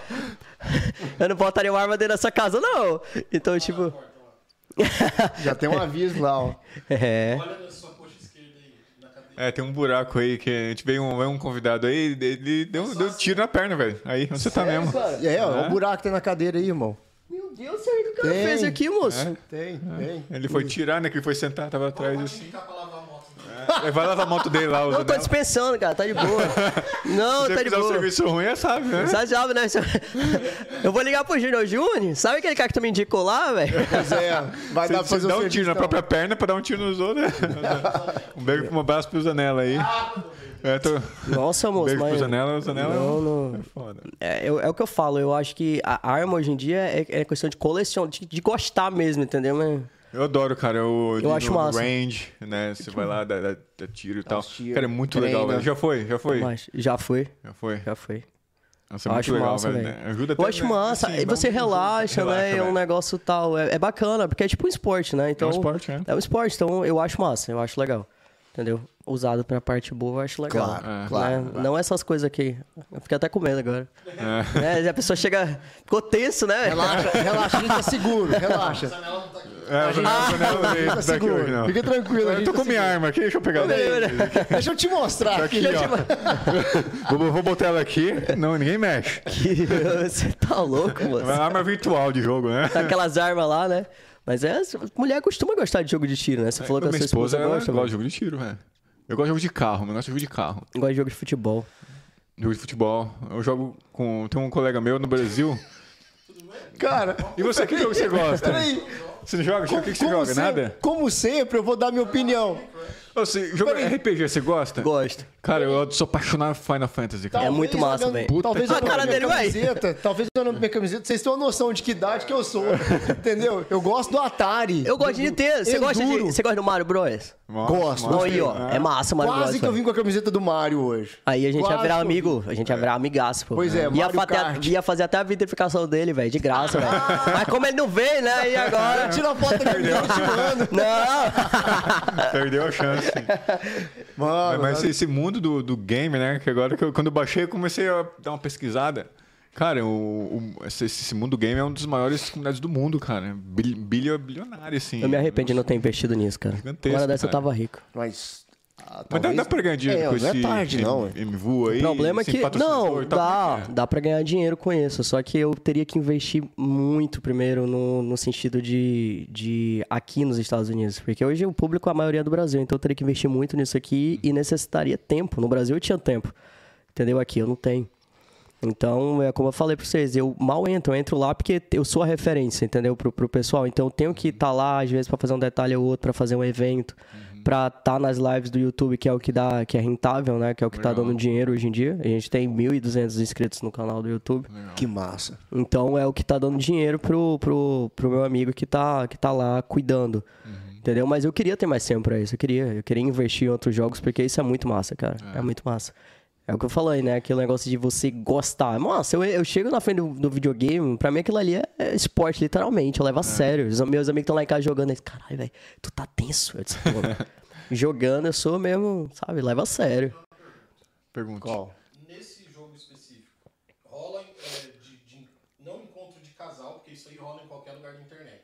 Eu não botaria uma arma dentro dessa casa, não. Então, tipo. Já tem um aviso lá, ó. É. Olha na sua coxa esquerda aí, na cadeira. É, tem um buraco aí que a gente veio um, veio um convidado aí, ele deu, deu tiro na perna, velho. Aí, onde você tá mesmo? E aí, ó, olha o buraco que tem na cadeira aí, irmão. Meu Deus, o que o cara Tem. fez aqui, moço? Tem, tem. Ele foi tirar, né? Que ele foi sentar, tava atrás assim. A. É, vai lavar a moto dele lá, Não, tô dela. dispensando, cara, tá de boa. *laughs* Não, Se tá de fizer o boa. serviço ruim, é sabe, né? Você sabe, né? Eu vou ligar pro Júnior Júnior. Sabe aquele cara que tu me indicou lá, velho? Pois é, vai Você, dar pra fazer dá o um tiro na própria perna pra dar um tiro nos outros, né? Um beijo, um abraço pro Zanella aí. É, tô... Nossa, Um moço, beijo pro mas. Zanella, o Zanella Não, não. é foda. É, eu- é o que eu falo, eu acho que a arma hoje em dia é, é questão de coleção, de, de gostar mesmo, entendeu? Mas, Eu adoro, cara. Eu, Eu acho no massa. range, né? Você vai lá, dá, dá- dá tiro e tal. tiro, Cara, é muito treina. legal, velho. Já foi, já foi. mas já foi, Já foi. já foi. Nossa, é muito acho legal, massa, velho. velho. né? Ajuda até, Eu acho né? massa. Assim, e você vamos- relaxa, né? É um velho. negócio tal. É, é bacana, porque é tipo um esporte, né? Então, É um esporte, é. É um esporte, então eu acho massa, eu acho legal. Entendeu? Usado pra parte boa, eu acho legal. Claro, É. claro. Né? Não essas coisas aqui. Eu fiquei até com medo agora. É. É, a pessoa chega. Ficou tenso, né? Relaxa, relaxa, a gente tá seguro, relaxa. Janela não tá. É, o Zanella veio Tá daqui seguro. hoje, não. Fica tranquilo, a Eu gente tô tá com minha arma aqui, deixa eu pegar. Deixa eu te mostrar aqui. Aqui, ó. vou, vou botar ela aqui. Não, ninguém mexe. Que- *laughs* Você tá louco, É moço. uma arma virtual de jogo, né? Aquelas armas lá, né? Mas é, mulher costuma gostar de jogo de tiro, né? Você falou que a minha sua esposa, esposa ela gosta. gosta de Gosta, jogo de tiro, velho. Eu gosto de jogo de carro, mas eu gosto de jogo de carro. gosta de jogo de futebol. Jogo de futebol. Eu jogo com. Tem um colega meu no Brasil. Cara, E você, que jogo você gosta? peraí. Você não joga? O que, que você como joga? sempre- Nada? Como sempre, eu vou dar minha opinião. Ô, Você joga Peraí. RPG, você gosta? Gosto. Cara, eu sou apaixonado por Final Fantasy, cara. É muito massa, velho. Puta Talvez que minha A cara dele, camiseta, talvez olhando minha camiseta, vocês têm uma noção de que idade que eu sou. *laughs* entendeu? Eu gosto do Atari. Eu gosto de ter. Você gosta, de, você gosta do Mario Bros? Nossa, Gosto. Não, aí, ó. É massa, Mario Quase Bros. que eu velho. vim com a camiseta do Mario hoje. Aí a gente ia Quase virar que eu amigo, a gente ia virar amigaço, pô. Pois é, ia, Mario fazer, Kart. ia fazer até a vitrificação dele, velho, de graça, velho. *laughs* Mas como ele não veio, né? E agora? *laughs* Tira a foto da camiseta tirando. Não! Perdeu a chance. Mano, Mas esse, esse mundo do, do game, né? Que agora que eu, quando eu baixei, eu comecei a dar uma pesquisada. Cara, o, o- esse, esse mundo game é um dos maiores comunidades do mundo, cara. Bil, bilionário, assim. Eu me arrependo de não ter investido nisso, cara. Gigantesco, Agora dessa eu cara. tava rico. mas... ah, Mas dá, dá pra ganhar dinheiro é, com não esse é tarde, não. MVU aí? O problema é que. Não, dá, é é? dá pra ganhar dinheiro com isso. Só que eu teria que investir muito primeiro no, no sentido de, de aqui nos Estados Unidos. Porque hoje o público é a maioria do Brasil. Então eu teria que investir muito nisso aqui e necessitaria tempo. No Brasil eu tinha tempo. Entendeu? Aqui eu não tenho. Então, é como eu falei pra vocês, eu mal entro, eu entro lá porque eu sou a referência, entendeu? Pro, pro pessoal. Então eu tenho que estar lá, às vezes, pra fazer um detalhe ou outro, pra fazer um evento, pra estar nas lives do YouTube, que é o que dá, que é rentável, né? Que é o que tá Legal. dando dinheiro hoje em dia. A gente tem 1.200 inscritos no canal do YouTube. Que massa. Então é o que tá dando dinheiro pro, pro, pro meu amigo que tá, que tá lá cuidando. Entendeu? Mas eu queria ter mais tempo pra isso. Eu queria, eu queria investir em outros jogos, porque isso é muito massa, cara. É, muito massa. É o que eu falei, né? Aquele negócio de você gostar. Nossa, eu, eu chego na frente do, do videogame, pra mim aquilo ali é, é esporte, literalmente. Eu levo a sério. Os meus amigos estão lá em casa jogando. Eles, caralho, velho, tu tá tenso. Eu disse, pô, *laughs* jogando, eu sou mesmo, sabe? Leva a sério. Pergunta. Qual? Nesse jogo específico, rola é, de, de- não encontro de casal, porque isso aí rola em qualquer lugar da internet.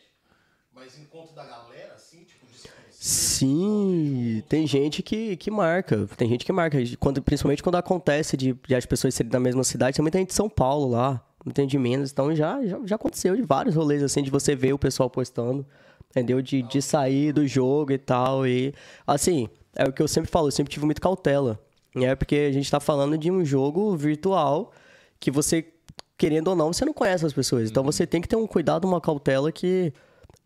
Mas encontro da galera, assim, tipo, de se conhecer. Sim, tem gente que, que marca. Tem gente que marca. Quando, principalmente quando acontece de, de as pessoas serem da mesma cidade. Também tem gente de São Paulo lá, tem de Minas. Então já, já, já aconteceu de vários rolês assim, de você ver o pessoal postando, entendeu? De, de sair do jogo e tal. E assim, é o que eu sempre falo, eu sempre tive muita cautela. Né? Porque a gente tá falando de um jogo virtual que você, querendo ou não, você não conhece as pessoas. Então você tem que ter um cuidado, uma cautela que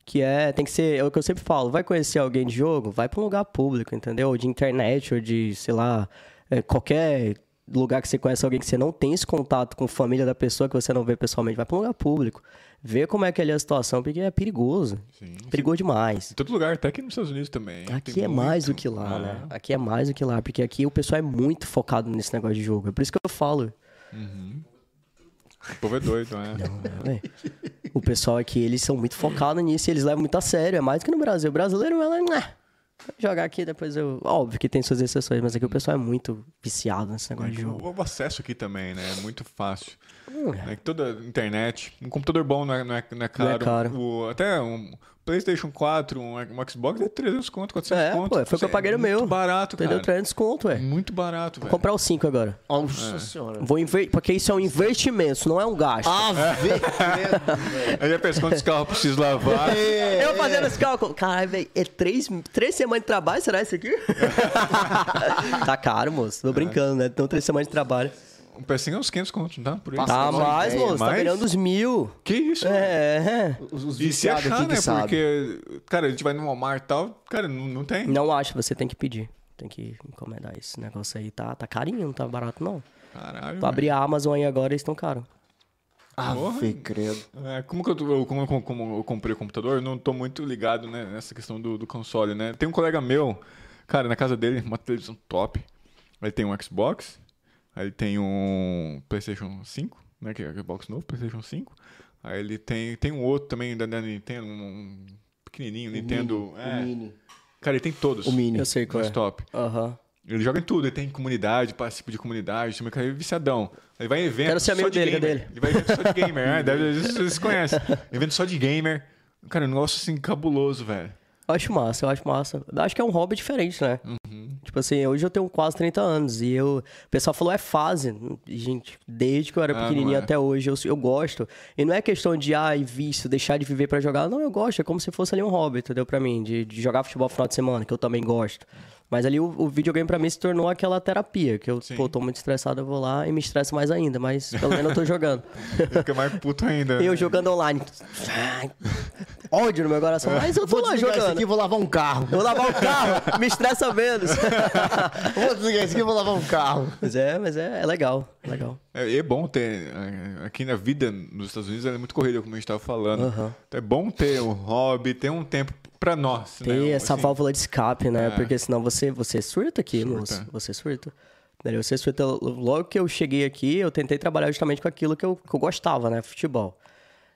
que é, tem que ser, é o que eu sempre falo, vai conhecer alguém de jogo, vai para um lugar público, entendeu? Ou de internet, ou de, sei lá, é, qualquer lugar que você conhece alguém que você não tem esse contato com a família da pessoa que você não vê pessoalmente, vai para um lugar público. Vê como é que ali é a situação, porque é perigoso. Sim. Perigoso demais. Em todo lugar, até aqui nos Estados Unidos também. Aqui é mais do que lá, Ah, né? Aqui é mais do que lá, porque aqui o pessoal é muito focado nesse negócio de jogo. É por isso que eu falo. O povo é doido, né? né? *laughs* O pessoal aqui, eles são muito focados nisso e eles levam muito a sério. É mais do que no Brasil. O brasileiro, ela, "Nah, vou jogar aqui, depois eu. Óbvio que tem suas exceções, mas aqui o pessoal é muito viciado nesse negócio de jogo. O, o acesso aqui também, né? É muito fácil. Hum, Né? que Toda internet, um computador bom não é, não é, não é caro. caro. O- até um PlayStation 4, um, um Xbox é 300 conto, 400 É, conto. pô, foi o que eu paguei no meu. Muito barato, Entendeu? cara. 300 conto, ué. Muito barato, Vou velho. comprar o 5 agora. Nossa senhora. Vou inver... Porque isso é um investimento, isso não é um gasto. Ah, vê. *laughs* Aí já pensa quantos carros preciso lavar. Eu fazendo esse cálculo. Caralho, velho, é três, três semanas de trabalho, será isso aqui? *laughs* tá caro, moço. Tô brincando, né? Então, três semanas de trabalho. Um pecinho é uns 500 conto, não tá? Por. Passa Tá mais, moço. Tá ganhando os mil. Que isso? É, é. Os, os E se achar, aqui né? que sabem. Porque, cara, a gente vai no Walmart e tal, cara, não, não tem. Não acho, você tem que pedir. Tem que encomendar esse negócio aí. Tá, tá carinho, não tá barato, não. Caralho. Tu abrir a Amazon aí agora, eles estão caros. Ave, credo. É, como que eu, como, como- como eu comprei o computador, eu não tô muito ligado né, nessa questão do, do console, né? Tem um colega meu, cara, na casa dele, uma televisão top. Aí tem um Xbox, aí tem um PlayStation 5, né? Que é o Xbox novo, PlayStation 5. Aí ele tem, tem um outro também da, da Nintendo, um, pequenininho, Nintendo. é. O mini. Cara, ele tem todos. O mini. Eu sei qual mais é. top. Aham. Ele joga em tudo, ele tem comunidade, participa de comunidade, também cara é viciadão. Ele vai em evento Quero ser só amigo de dele, gamer. cadê ele? Ele vai em evento só de *laughs* gamer, né? Deve, vocês, conhecem. *laughs* Evento só de gamer. Cara, um negócio assim cabuloso, velho. Eu acho massa, eu acho massa. Acho que é um hobby diferente, né? Uhum. Tipo assim, hoje eu tenho quase 30 anos e eu... O pessoal falou, é fase. Gente, desde que eu era Ah, pequenininho é. até hoje, eu, eu gosto. E não é questão de, ai, vício, deixar de viver pra jogar. Não, eu gosto. É como se fosse ali um hobby, entendeu? Pra mim, de, de jogar futebol no final de semana, que eu também gosto. Mas ali o, o videogame pra mim se tornou aquela terapia, que eu, Sim. pô, tô muito estressado, eu vou lá e me estresso mais ainda, mas pelo menos eu tô jogando. *laughs* Fica mais puto ainda. eu jogando online. Ódio no meu coração. Mas eu tô Vou lá jogando. aqui vou lavar um carro. Vou lavar o carro, *laughs* me estressa menos. *laughs* Vou desligar isso aqui vou lavar um carro. mas é, mas é, é legal, é legal. É, é bom ter. Aqui na vida nos Estados Unidos ela é muito corrida, como a gente tava falando. Então é bom ter um hobby, ter um tempo pra nós. Ter né? essa Assim, válvula de escape, né? É. Porque senão você, você surta aqui, Surta. Você surta. Você surta. Logo que eu cheguei aqui, eu tentei trabalhar justamente com aquilo que eu, que eu gostava, né? Futebol.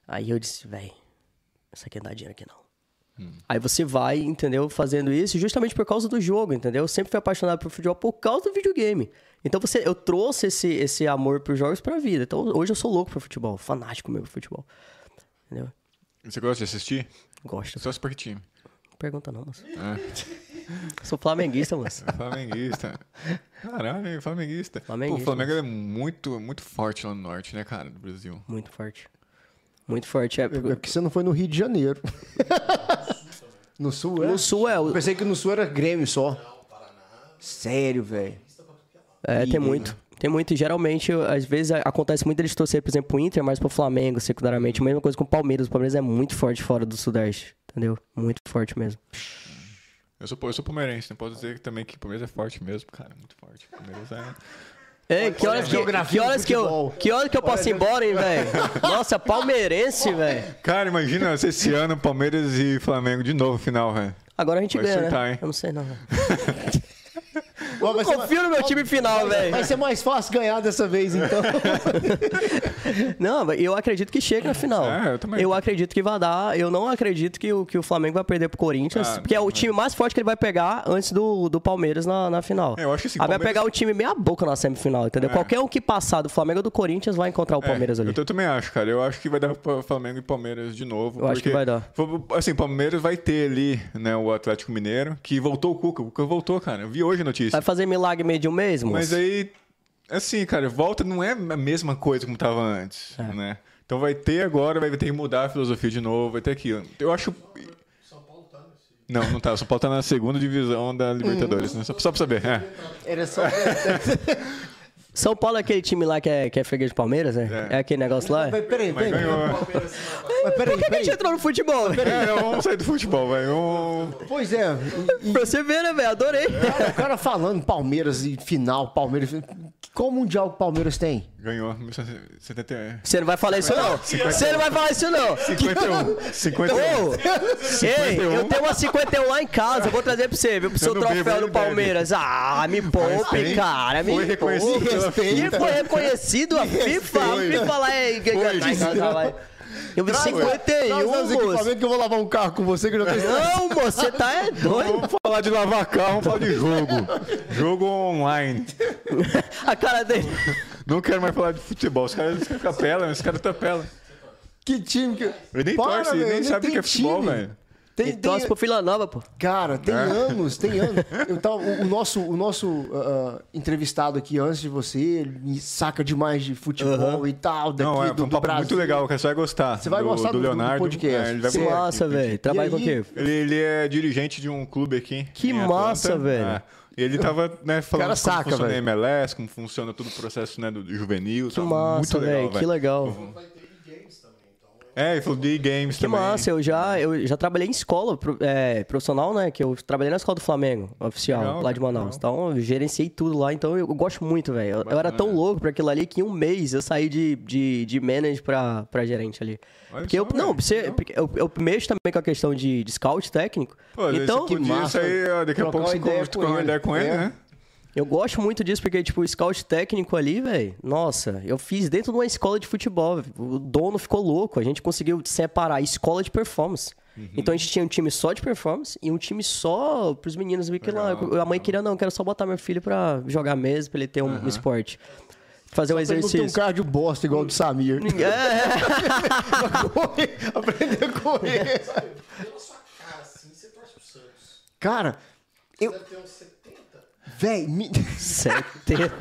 Aí eu disse, véi, isso aqui não dá dinheiro aqui não. Aí você vai, entendeu? Fazendo isso justamente por causa do jogo, entendeu? Eu sempre fui apaixonado por futebol por causa do videogame. Então você, eu trouxe esse, esse amor por jogos pra vida. Então hoje eu sou louco por futebol, fanático mesmo por futebol. Entendeu? Você gosta de assistir? Gosto. Só por que time? Pergunta não, moço. É. *laughs* Sou flamenguista, moço. Flamenguista. Caralho, flamenguista. Flamenguista, Pô, o Flamengo é muito, muito forte lá no norte, né, cara, do Brasil. Muito forte. Muito forte. É, É porque você não foi no Rio de Janeiro. *laughs* No sul, é? no sul é. Eu pensei que no sul era Grêmio só. Sério, velho. É, tem muito. Tem muito. E geralmente, às vezes, acontece muito eles torcer, por exemplo, pro Inter, mas pro Flamengo, secundariamente. A mesma coisa com o Palmeiras. O Palmeiras é muito forte fora do Sudeste. Entendeu? Muito forte mesmo. Eu sou, eu sou palmeirense, não posso dizer também que o Palmeiras é forte mesmo, cara, muito forte. O Palmeiras é... Ei, que horas que, que, horas que, eu, que hora que eu posso ir embora, hein, velho? Nossa, palmeirense, velho. Cara, imagina se esse ano Palmeiras e Flamengo de novo final, velho. Agora a gente Vai ganha, acertar, né? hein? Eu não sei, não. velho. *laughs* Ó, vai ser Confio no meu time final, velho. Vai ser mais fácil ganhar dessa vez, então. *laughs* Não, eu acredito que chega na final. É, eu também. acredito que vai dar. Eu não acredito que o, que o Flamengo vai perder pro Corinthians, Ah, porque é o time mais forte que ele vai pegar antes do, do Palmeiras na, na final. É, eu acho que Aí vai Palmeiras- pegar o time meia boca na semifinal, entendeu? É. Qualquer um que passar do Flamengo ou do Corinthians vai encontrar o Palmeiras é, ali. Eu, eu também acho, cara. Eu acho que vai dar pra Flamengo e Palmeiras de novo. Eu acho que vai dar. Assim, Palmeiras vai ter ali, né, o Atlético Mineiro, que voltou o Cuca. O Cuca voltou, cara. Eu vi hoje a notícia. Vai fazer milagre meio um moço? Mas aí, assim, cara, volta não é a mesma coisa como tava antes, É. né? Então vai ter agora, vai ter que mudar a filosofia de novo, vai ter aquilo. Eu acho... São Paulo tá nesse. Não, não tá. O São Paulo tá na segunda divisão da Libertadores, né? Só, só pra saber. É. Era só. *laughs* São Paulo é aquele time lá que é, que é freguês de Palmeiras, né? É, É. aquele negócio lá? Mas peraí, Mas peraí. ganhou. Mas peraí, Por que a gente entrou no futebol, velho? É, vamos sair do futebol, velho. Pois é. e- Pra você ver, né, velho? Adorei. O cara falando Palmeiras e final, Palmeiras. Qual mundial que o Palmeiras tem? Ganhou 1971. Você não vai falar isso, não. Você não vai falar isso, não. 51. 51. Ô, ei, eu tenho uma 51 lá em casa, eu vou trazer pra você, viu? Pro seu troféu do Palmeiras. Ah, me poupe, cara. Me Foi reconhecido E foi reconhecido a FIFA. A FIFA lá é. Eu vi Traz 51, os moço. equipamentos que eu vou lavar um carro com você que eu já tenho. Não, moço, você tá é doido. Vamos falar de lavar carro, vamos falar de jogo. jogo online. A cara dele. Não quero mais falar de futebol. Os caras capelam, os caras tapelam. Que time que. Ele nem Para, torce, velho, nem ele sabe o que é futebol, time. velho. Tem, torce tem, pro Vila Nova, pô. cara, tem anos, tem anos. *laughs* Eu tava, o, o nosso, o nosso ah, entrevistado aqui antes de você, ele saca demais de futebol e tal, daqui Não, é do, um do papo Brasil. muito legal, que você vai gostar. Você vai do, gostar do do- do Leonardo. podcast. É, ele vai massa, velho. Trabalha com o quê? Ele, ele é dirigente de um clube aqui. Que massa, velho. É. E ele tava, né, falando cara como saca, funciona velho. a MLS, como funciona todo o processo, né, do do juvenil. Que massa, muito legal, velho. Que legal ter e-games também, então. É, ele falou de games Que também. massa, eu já, eu já trabalhei em escola é, profissional, né? Que eu trabalhei na escola do Flamengo, oficial, Legal, lá de Manaus. legal. Então, eu gerenciei tudo lá, então eu, eu gosto muito, velho. Eu, eu era tão louco pra aquilo ali que em um mês eu saí de, de, de manager pra, pra gerente ali. Olha Porque só, eu, não, velho, você, eu, eu mexo também com a questão de, de scout técnico. Pô, então, você podia massa. sair, ó, daqui a pouco você ideia conversa com com uma ele. ideia com ele, É. né? Eu gosto muito disso, porque, tipo, o scout técnico ali, velho, nossa, eu fiz dentro de uma escola de futebol. O dono ficou louco. A gente conseguiu separar escola de performance. Uhum. Então a gente tinha um time só de performance e um time só pros meninos. Porque lá, Legal, a mãe queria, não, quero só botar meu filho pra jogar mesmo, pra ele ter um, um esporte. Fazer um Pra ele não ter um exercício. cardio bosta igual o do Samir. É, Correr, *laughs* Aprender a correr. Pela sua cara, assim, você torce pro Santos. Cara, eu. Deve ter uns 70. Véi, me- 70.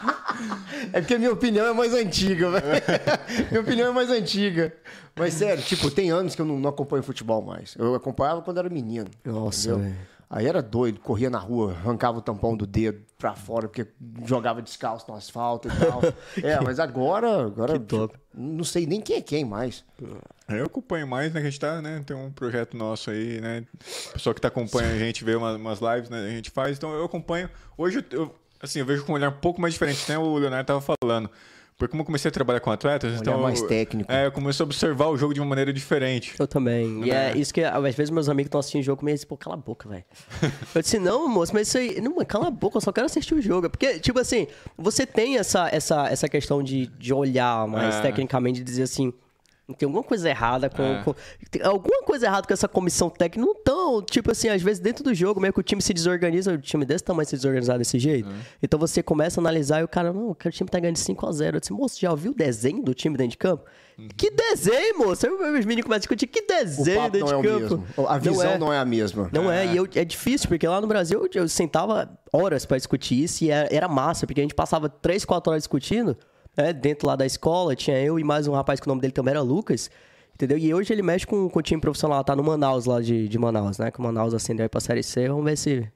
*laughs* é porque a minha opinião é mais antiga, velho. *laughs* minha opinião é mais antiga. Mas sério, tipo, tem anos que eu não, não acompanho futebol mais. Eu acompanhava quando era menino. Nossa, entendeu? Aí era doido, corria na rua, arrancava o tampão do dedo pra fora, porque jogava descalço no asfalto e tal. *laughs* é, mas agora, agora Que top. não sei nem quem é quem mais. Eu acompanho mais, né? Que a gente tá, né? Tem um projeto nosso aí, né? O pessoal que tá acompanhando a gente vê uma- umas lives, né? A gente faz, então eu acompanho. Hoje, eu, eu, assim, eu vejo com um olhar um pouco mais diferente, né? O Leonardo tava falando. Porque como eu comecei a trabalhar com atletas, então... mais técnico. É, eu comecei a observar o jogo de uma maneira diferente. Eu também. E é isso que, às vezes, meus amigos estão assistindo o jogo e dizem, pô, cala a boca, velho. *laughs* Eu disse, não, moço, mas isso aí. Não, cala a boca, eu só quero assistir o jogo. Porque, tipo assim, você tem essa, essa, essa questão de, de olhar mais É. tecnicamente e dizer assim. Tem alguma coisa errada com, É. com- Tem alguma coisa errada com essa comissão técnica. Não tão, tipo assim, às vezes dentro do jogo, meio que o time se desorganiza, o time desse tamanho se desorganizar desse jeito. Então você começa a analisar e o cara, não, o cara- o time tá ganhando de 5x0. Eu disse, moço, já ouviu o desenho do time dentro de campo? Que desenho, moço? Aí Os meninos começam a discutir, que O desenho dentro não é de o campo? mesmo. A visão não é, a mesma. Não é, e eu- é difícil, porque lá no Brasil eu, eu sentava horas pra discutir isso e era, era massa, porque a gente passava 3, 4 horas discutindo, né, dentro lá da escola, tinha eu e mais um rapaz que o nome dele também era Lucas, entendeu? E hoje ele mexe com, com o time profissional, tá no Manaus lá de, de Manaus, né? Que o Manaus ascendeu aí pra Série C, vamos ver se,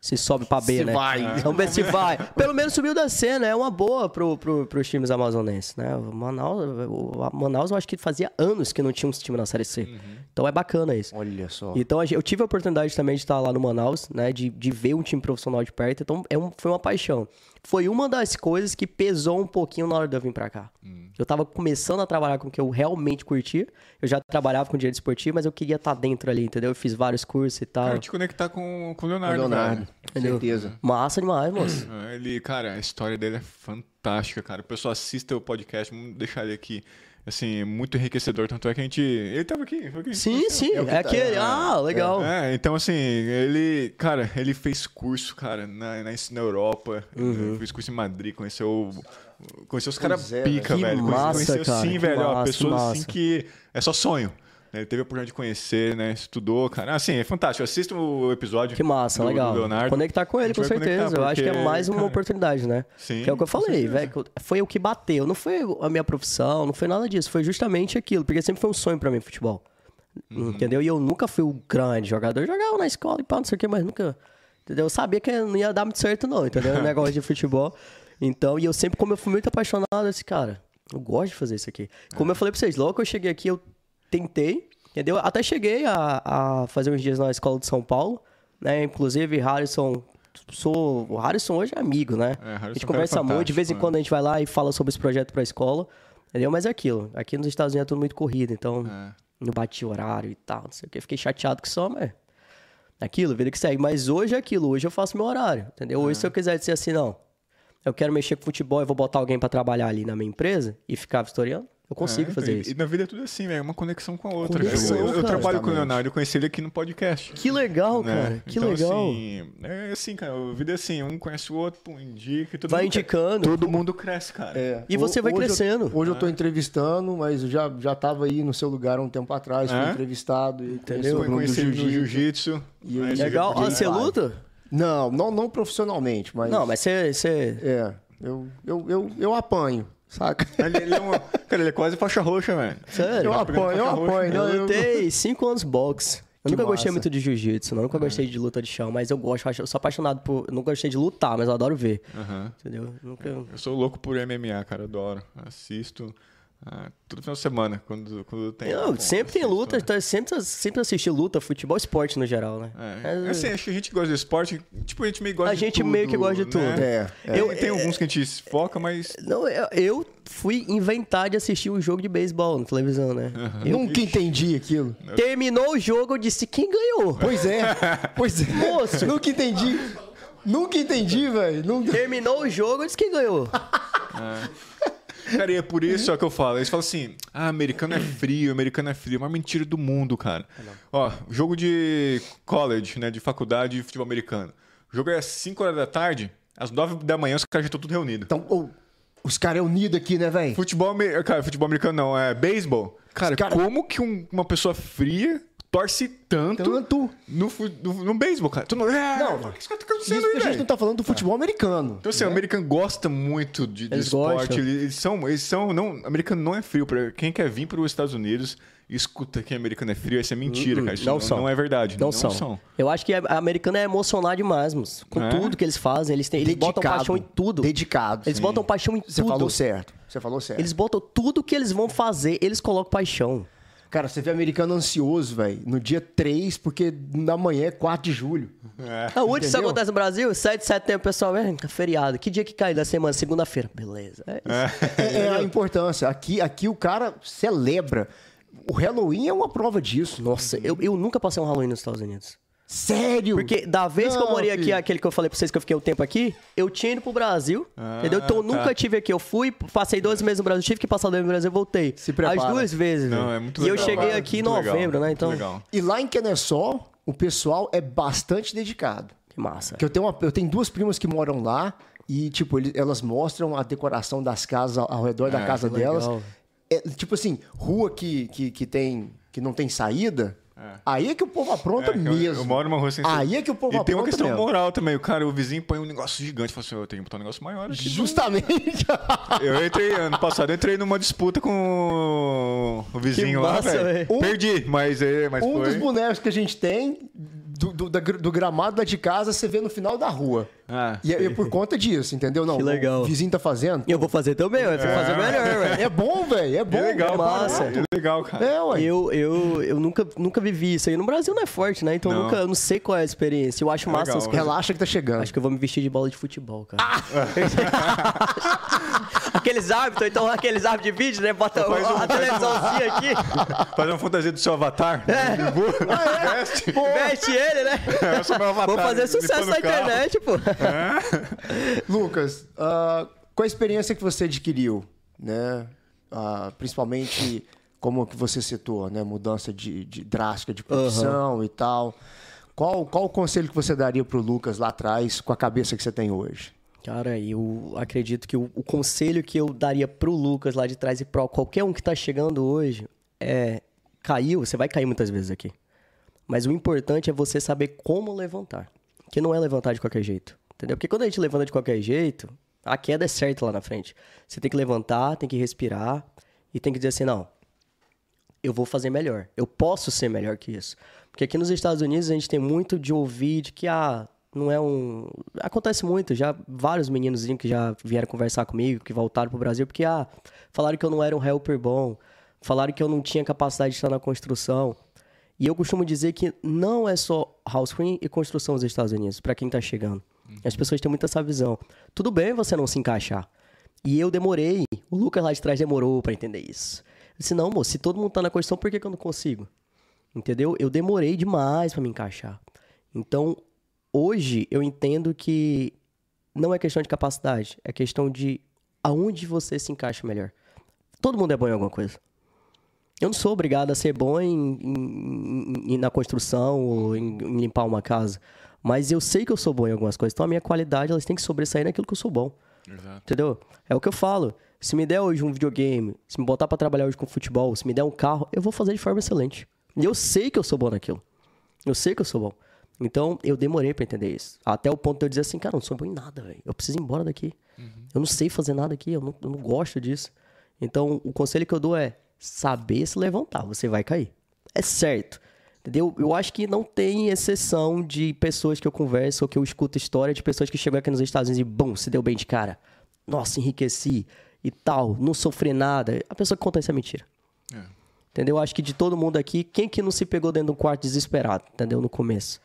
se sobe pra B, Se né? vai. *laughs* Vamos ver se vai. Pelo menos subiu da C, né? É uma boa pro, pro, pros times amazonenses, né? O Manaus, o Manaus eu acho que fazia anos que não tinha um time na Série C. Então é bacana isso. Olha só. Então eu tive a oportunidade também de estar lá no Manaus, né? De, de ver um time profissional de perto. Então é um- foi uma paixão. Foi uma das coisas que pesou um pouquinho na hora de eu vir pra cá. Eu tava começando a trabalhar com o que eu realmente curtia. Eu já trabalhava com direito esportivo, mas eu queria estar dentro ali, entendeu? Eu fiz vários cursos e tal. Cara, te conectar com, com o Leonardo, Leonardo, velho. com certeza. Massa demais, moço. É, Ele, cara, a história dele é fantástica, cara. O pessoal assista o podcast, vamos deixar ele aqui, assim, muito enriquecedor. Tanto é que a gente. Ele tava aqui, foi aqui. Sim, sim. É que É aquele. Ah, legal. É, então assim, ele, cara, ele fez curso, cara, na, na, na Europa, Uhum. fez curso em Madrid, conheceu, conheceu os caras é, pica, velho. Que velho. massa, conheceu cara, sim, que velho, ó, massa, pessoas assim que é só sonho. Né? Ele teve a oportunidade de conhecer, né? Estudou, cara. Assim, é fantástico. Assista o episódio. Que massa, do, legal. Do Leonardo. Conectar com ele, com certeza. Eu acho que é porque, mais uma cara, oportunidade, né? Sim, que é o que eu falei, velho. Foi o que bateu. Não foi a minha profissão, não foi nada disso. Foi justamente aquilo. Porque sempre foi um sonho pra mim, futebol. Uhum. Entendeu? E eu nunca fui o grande jogador. Eu jogava na escola e pá, não sei o que, mas nunca. Entendeu? Eu sabia que não ia dar muito certo, não, entendeu? O negócio de futebol. Então, e eu sempre, como eu fui muito apaixonado, eu disse, cara, eu gosto de fazer isso aqui. Como eu falei pra vocês, logo que eu cheguei aqui, eu tentei, entendeu? Até cheguei a, a fazer uns dias na escola de São Paulo, né? Inclusive, Harrison. Sou, o Harrison hoje é amigo, né? É, a gente é conversa muito, de vez em fantástico, quando a gente vai lá e fala sobre esse projeto pra escola, entendeu? Mas é aquilo. Aqui nos Estados Unidos é tudo muito corrido, então É. não bati horário e tal, não sei o que. Fiquei chateado que só, mas. é Aquilo, vida que segue. Mas hoje é aquilo, hoje eu faço meu horário, entendeu? Hoje, se eu quiser dizer assim, não, eu quero mexer com futebol e vou botar alguém pra trabalhar ali na minha empresa e ficar vistoriando, eu consigo É, fazer então, isso. E na vida é tudo assim, velho. É uma conexão com a outra. Conexão, eu, eu- eu trabalho com o. Leonardo, eu conheci ele aqui no podcast. Que legal, né? cara. Que então, legal. Assim, é assim, cara. A vida é assim, um conhece o outro, pum, indica. e Todo Vai indicando. Todo mundo cresce, cara. É, E você vai hoje eu- crescendo. hoje eu tô entrevistando, mas eu já, já tava aí no seu lugar há um tempo atrás, fui É? entrevistado. E Entendeu? Foi conheci o conhecido Bruno no jiu-jitsu. E né? aí- Esse Legal. Ah, você luta? Não, não, não profissionalmente, mas. Não, mas você. você... É, eu, eu, eu, eu apanho, saca? Ele, ele é uma... Cara, ele é quase faixa roxa, velho. Sério? Eu apanho, eu apanho. Eu não, eu- lutei cinco anos boxe. Eu Que nunca gostei massa. muito de jiu-jitsu, não. Nunca gostei de luta de chão, mas eu gosto, eu sou apaixonado por. Eu nunca gostei de lutar, mas eu adoro ver. Aham. Entendeu? Nunca. Eu sou louco por MMA, cara. Adoro. Assisto ah, todo final de semana, quando, quando tem. Não, Bom, sempre tem assisto, luta, né? tá- sempre, sempre assisti luta, futebol, esporte no geral, né? É, Mas, assim, acho que a gente gosta de esporte. Tipo, a gente meio gosta A de gente tudo, meio que gosta de tudo. né? É, Eu- Tem, tem alguns que a gente se foca, mas. Não, eu, eu fui inventar de assistir um jogo de beisebol na televisão, né? Eu- Nunca entendi aquilo. terminou o jogo, eu disse quem ganhou. Pois é, pois é. Moço. Nunca entendi. Nunca entendi, velho. Nunca... Terminou o jogo, eu disse quem ganhou. Cara, e é por isso ó, que eu falo. Eles falam assim: ah, americano é frio, americano é frio. É uma mentira do mundo, cara. Ó, jogo de college, né? De faculdade de futebol americano. O jogo é às 5 horas da tarde, às 9 da manhã os caras já estão tudo reunidos. Então, ô, os caras é unido aqui, né, velho? Futebol, cara, futebol americano não, é beisebol. Cara, cara- como que um- uma pessoa fria torce tanto, Tanto. no, no, no beisebol, cara. Tu não, é, Não, o que tá Isso acontecendo que aí, a gente não tá falando do futebol americano. Então, assim, o americano gosta muito de, de Eles esporte. gostam. Eles, são. Eles são não, o americano não é frio. Pra quem quer vir para os Estados Unidos e escuta que americano é frio, isso é mentira, cara. Isso não não, são. não é verdade. Não, são. Eu acho que a a americana é emocionar demais, moço. Com É? tudo que eles fazem. Eles, têm, eles botam paixão em tudo. Dedicado. Eles Sim. botam paixão em Você tudo. falou certo. Você falou certo. Eles botam tudo que eles vão fazer, eles colocam paixão. Cara, você vê americano ansioso, velho, no dia 3, porque na manhã é 4 de julho. É. Ah, onde isso acontece no Brasil? 7 de setembro, pessoal, é feriado. Que dia que cai da semana? Segunda-feira. Beleza. É isso. É, é a importância. Aqui, aqui o cara celebra. O Halloween é uma prova disso. Nossa, eu, eu nunca passei um Halloween nos Estados Unidos. Sério? Porque da vez que eu Não, morei aqui, filho. aquele que eu falei pra vocês que eu fiquei um tempo aqui, eu tinha ido pro Brasil, Ah, entendeu? Então eu tá. nunca tive aqui. Eu fui, passei dois meses no Brasil, tive que passar dois meses no Brasil, eu voltei. Se prepara. As duas vezes. Não, é muito E eu legal. cheguei aqui em Muito legal, novembro, né? Então, legal. E lá em Kennesaw, o pessoal é bastante dedicado. que massa. Que eu tenho, uma- eu tenho duas primas que moram lá e, tipo, elas mostram a decoração das casas ao, redor da É, casa delas. É, tipo assim, rua que, que, que, tem, que não tem saída, É. aí é que o povo apronta É, eu- mesmo. Eu, moro numa rua sem Aí é que o povo E tem uma apronta questão mesmo. moral também. O cara, o vizinho põe um negócio gigante. Fala assim, eu tenho que botar um negócio maior aqui. Justamente. *laughs* Eu entrei, ano passado, eu entrei numa disputa com o vizinho lá, massa, velho. velho. Perdi, mas, é, mas um foi. dos bonecos que a gente tem do, do, do gramado lá de casa, você vê no final da rua. Ah, E é, é por conta disso, entendeu? Não, Que legal. o vizinho tá fazendo. E eu vou fazer também, eu vou fazer melhor, velho. É bom, velho. É bom. é legal, é massa. É legal, cara. É, ué. Eu, eu, eu nunca, nunca vivi isso aí. No Brasil não é forte, né? Então eu Não. nunca, eu não sei qual é a experiência. Eu acho massa legal. as coisas. Relaxa que tá chegando. Acho que eu vou me vestir de bola de futebol, cara. *laughs* aqueles hábitos, então aqueles hábitos de vídeo, né? Bota um- a televisãozinha *laughs* aqui, Fazer uma fantasia do seu avatar. É. Veste. *laughs* veste ele, né? Eu sou meu avatar. Vou fazer sucesso o na internet, pô. Lucas, ah, qual a experiência que você adquiriu, né? Ah, principalmente como que você citou, né? Mudança de, de drástica de profissão e tal. Qual, qual o conselho que você daria pro Lucas lá atrás com a cabeça que você tem hoje? Cara, eu acredito que o, o conselho que eu daria pro Lucas lá de trás e pra qualquer um que tá chegando hoje é: caiu, você vai cair muitas vezes aqui. Mas o importante é você saber como levantar. Que não é levantar de qualquer jeito. Entendeu? Porque quando a gente levanta de qualquer jeito, a queda é certa lá na frente. Você tem que levantar, tem que respirar e tem que dizer assim: não, eu vou fazer melhor. Eu posso ser melhor que isso. Porque aqui nos Estados Unidos a gente tem muito de ouvir de que, ah, não é um. Acontece muito, já vários meninos que já vieram conversar comigo, que voltaram pro Brasil, porque, ah, falaram que eu não era um helper bom, falaram que eu não tinha capacidade de estar na construção. E eu costumo dizer que não é só house clean e construção nos Estados Unidos, para quem tá chegando. As pessoas têm muito essa visão. Tudo bem você não se encaixar. E eu demorei, o Lucas lá de trás demorou para entender isso. Eu disse, não, moço, se todo mundo tá na construção, por que, que eu não consigo? Entendeu? Eu demorei demais para me encaixar. Então, hoje eu entendo que não é questão de capacidade, é questão de aonde você se encaixa melhor. Todo mundo é bom em alguma coisa. Eu não sou obrigado a ser bom em, em- em- na construção ou em, em limpar uma casa. Mas eu sei que eu sou bom em algumas coisas. Então a minha qualidade elas tem que sobressair naquilo que eu sou bom. Exato. Entendeu? É o que eu falo. Se me der hoje um videogame, se me botar pra trabalhar hoje com futebol, se me der um carro, eu vou fazer de forma excelente. E eu sei que eu sou bom naquilo. Eu sei que eu sou bom. Então, eu demorei pra entender isso. Até o ponto de eu dizer assim, cara, eu não sou bom em nada, velho. Eu preciso ir embora daqui. Eu não sei fazer nada aqui, eu não, eu não gosto disso. Então, o conselho que eu dou é saber se levantar, você vai cair. É certo. Entendeu? Eu acho que não tem exceção de pessoas que eu converso ou que eu escuto história de pessoas que chegam aqui nos Estados Unidos e, bom, se deu bem de cara. Nossa, enriqueci e tal, não sofri nada. A pessoa que conta isso é mentira. É. Entendeu? Eu acho que de todo mundo aqui, quem que não se pegou dentro de um quarto desesperado, entendeu? No começo.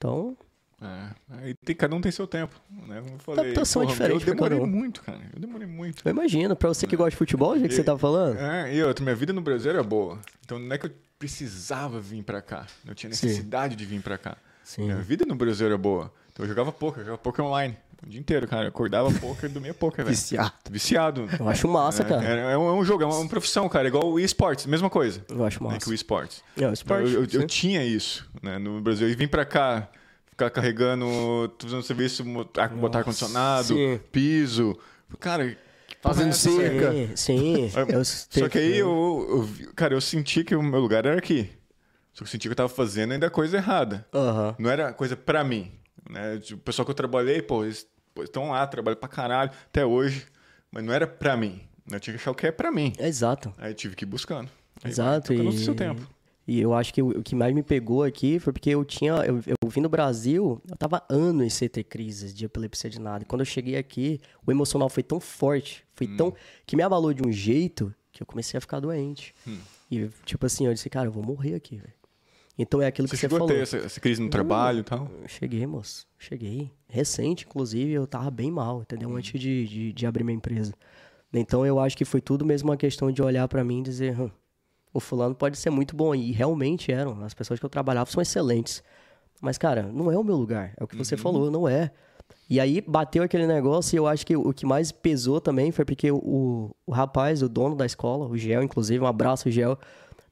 Então, É. Aí tem, cada um tem seu tempo. Né? Como eu falei, Adaptação é porra, diferente Eu demorei muito, cara. Eu demorei muito. eu imagino, pra você que gosta de futebol, já que você tá falando. É, e outra, minha vida no Brasil era boa. Então não é que eu precisava vir pra cá. Eu tinha Sim. necessidade de vir pra cá. Sim. Minha vida no Brasil era boa. Então eu jogava poker, eu jogava poker online. O dia inteiro, cara. Eu acordava poker e dormia poker, velho. Viciado. Viciado. Eu acho massa, É, cara. É, é um, é um jogo, é uma, uma profissão, cara. Igual o esportes, mesma coisa. Eu acho Né, massa. que o esportes. É, o esporte, Eu, eu- eu sim. tinha isso né, no Brasil. E vim pra cá, ficar carregando, tô fazendo serviço, botar ar-condicionado, sim. piso. Cara, Fazendo é cerca. Sim, sim. *laughs* Eu Só que aí eu, eu cara, eu senti que o meu lugar era aqui. Só que eu senti que eu tava fazendo ainda coisa errada. Aham. Não era coisa pra mim. Né? Tipo, O pessoal que eu trabalhei, pô, eles estão lá, trabalham pra caralho, até hoje. Mas não era pra mim. Eu tinha que achar o que é pra mim. Exato. Aí eu tive que ir buscando. Aí Exato. tocando E, seu tempo. e eu acho que o, o que mais me pegou aqui foi porque eu tinha. Eu, eu vim no Brasil, eu tava anos sem ter crises de epilepsia de nada. E quando eu cheguei aqui, o emocional foi tão forte, foi Hum. tão. que me abalou de um jeito que eu comecei a ficar doente. Hum. E, tipo assim, eu disse, cara, eu vou morrer aqui, velho. Então é aquilo Você que você chegou a falou. ter essa, crise no trabalho e tal? Cheguei, moço. Cheguei. Recente, inclusive, eu tava bem mal, entendeu? Antes de, de, de abrir minha empresa. Então eu acho que foi tudo mesmo uma questão de olhar pra mim e dizer, "Hum, o fulano pode ser muito bom. E realmente eram. As pessoas que eu trabalhava são excelentes. Mas, cara, não é o meu lugar. É o que você falou, não é. E aí bateu aquele negócio e eu acho que o que mais pesou também foi porque o, o rapaz, o dono da escola, o Gel, inclusive, um abraço, Gel,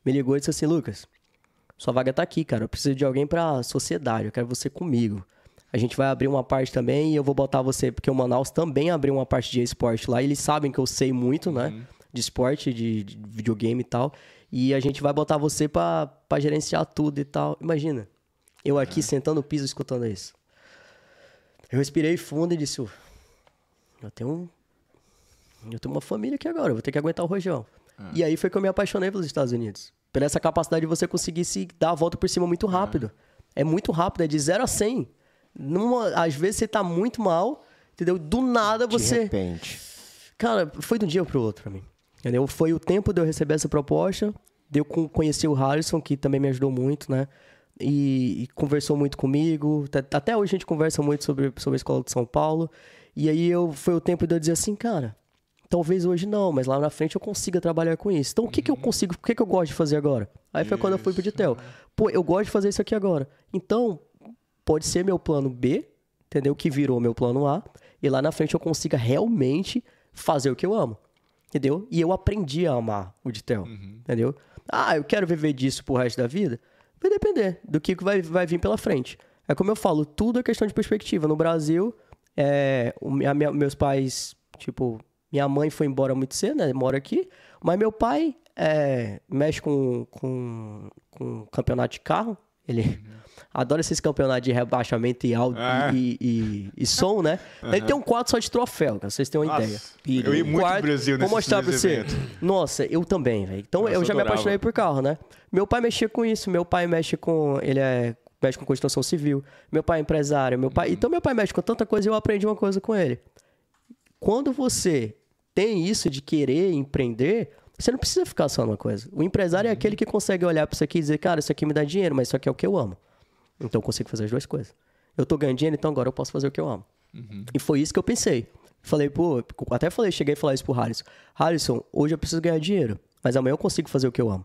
me ligou e disse assim, Lucas, sua vaga tá aqui, cara. Eu preciso de alguém pra sociedade. Eu quero você comigo. A gente vai abrir uma parte também e eu vou botar você, porque o Manaus também abriu uma parte de esporte lá. Eles sabem que eu sei muito, né? De esporte, de, de videogame e tal. E a gente vai botar você pra, pra gerenciar tudo e tal. Imagina, eu aqui sentando no piso escutando isso. Eu respirei fundo e disse: "Uf, Eu tenho um. Eu tenho uma família aqui agora, eu vou ter que aguentar o rojão. E aí foi que eu me apaixonei pelos Estados Unidos. Pela essa capacidade de você conseguir se dar a volta por cima muito rápido. É muito rápido, é de 0 a 100. Numa, às vezes você tá muito mal, entendeu? Do nada De você. repente. Cara, foi de um dia pro outro pra mim. Entendeu? Foi o tempo de eu receber essa proposta, de eu con- conhecer o Harrison, que também me ajudou muito, né? E, e conversou muito comigo. Até hoje a gente conversa muito sobre, sobre a escola de São Paulo. E aí eu, foi o tempo de eu dizer assim, cara, talvez hoje não, mas lá na frente eu consiga trabalhar com isso. Então o que, que eu consigo, o que, que eu gosto de fazer agora? Aí foi quando eu fui pro Ditel. Pô, eu gosto de fazer isso aqui agora. Então, pode ser meu plano B, entendeu? Que virou meu plano A. E lá na frente eu consiga realmente fazer o que eu amo. Entendeu? E eu aprendi a amar o Ditel. Entendeu? Ah, eu quero viver disso pro resto da vida? Vai depender do que vai, vai vir pela frente. É como eu falo, tudo é questão de perspectiva. No Brasil, é, o- minha- meus pais, tipo, minha mãe foi embora muito cedo, né? Mora aqui. Mas meu pai é, mexe com, com, com campeonato de carro. Ele *laughs* adora esses campeonatos de rebaixamento e áudio Ah. e, e, e som, né? Ele tem um quarto só de troféu, cara, vocês terem uma Nossa, ideia. eu ia Um muito pro Brasil Vou nesses- mostrar pra você. Nossa, eu também, velho. Então Nossa, eu já me adorava. apaixonei por carro, né? Meu pai mexia com isso. Meu pai mexe com. Ele é. Mexe com construção civil. Meu pai é empresário. Meu pai. Então meu pai mexe com tanta coisa e eu aprendi uma coisa com ele. Quando você tem isso de querer empreender, você não precisa ficar só numa coisa. O empresário é aquele que consegue olhar pra isso aqui e dizer, cara, isso aqui me dá dinheiro, mas isso aqui é o que eu amo. Então eu consigo fazer as duas coisas. Eu tô ganhando dinheiro, então agora eu posso fazer o que eu amo. E foi isso que eu pensei. Falei, pô, até falei, cheguei a falar isso pro Harrison. Harrison, hoje eu preciso ganhar dinheiro, mas amanhã eu consigo fazer o que eu amo.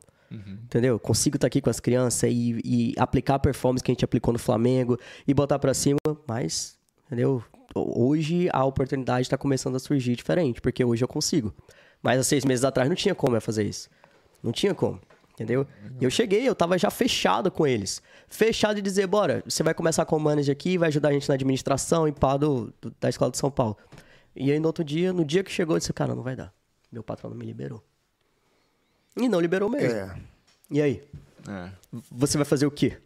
Entendeu? Consigo estar aqui com as crianças e, e aplicar a performance que a gente aplicou no Flamengo e botar pra cima, mas, entendeu? Hoje a oportunidade está começando a surgir diferente, porque hoje eu consigo. Mas há seis meses atrás não tinha como eu fazer isso. Não tinha como. Entendeu? E eu cheguei, eu tava já fechado com eles. Fechado de dizer, bora, você vai começar como manager aqui, vai ajudar a gente na administração e pá do, do- da escola de São Paulo. E aí no outro dia, no dia que chegou, eu disse, cara, não vai dar. Meu patrão não me liberou. E não liberou mesmo. É. E aí? É. Você vai fazer o quê?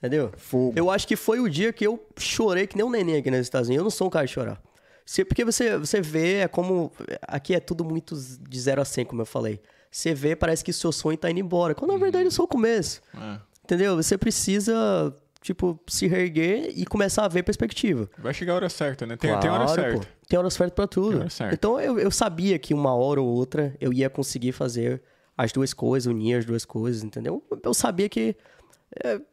Entendeu? Fogo. Eu acho que foi o dia que eu chorei que nem um neném aqui nos Estados Unidos. Eu não sou um cara de chorar. Se- Porque você, você vê, é como. Aqui é tudo muito de 0 a 100, como eu falei. Você vê, parece que o seu sonho tá indo embora. Quando na verdade é só o começo. É. Entendeu? Você precisa, tipo, se reerguer e começar a ver perspectiva. Vai chegar a hora certa, né? Tem, tem hora Claro, certa. pô. Tem hora certa pra tudo. Tem hora certa. Então eu, eu sabia que uma hora ou outra eu ia conseguir fazer as duas coisas, unir as duas coisas, entendeu? Eu sabia que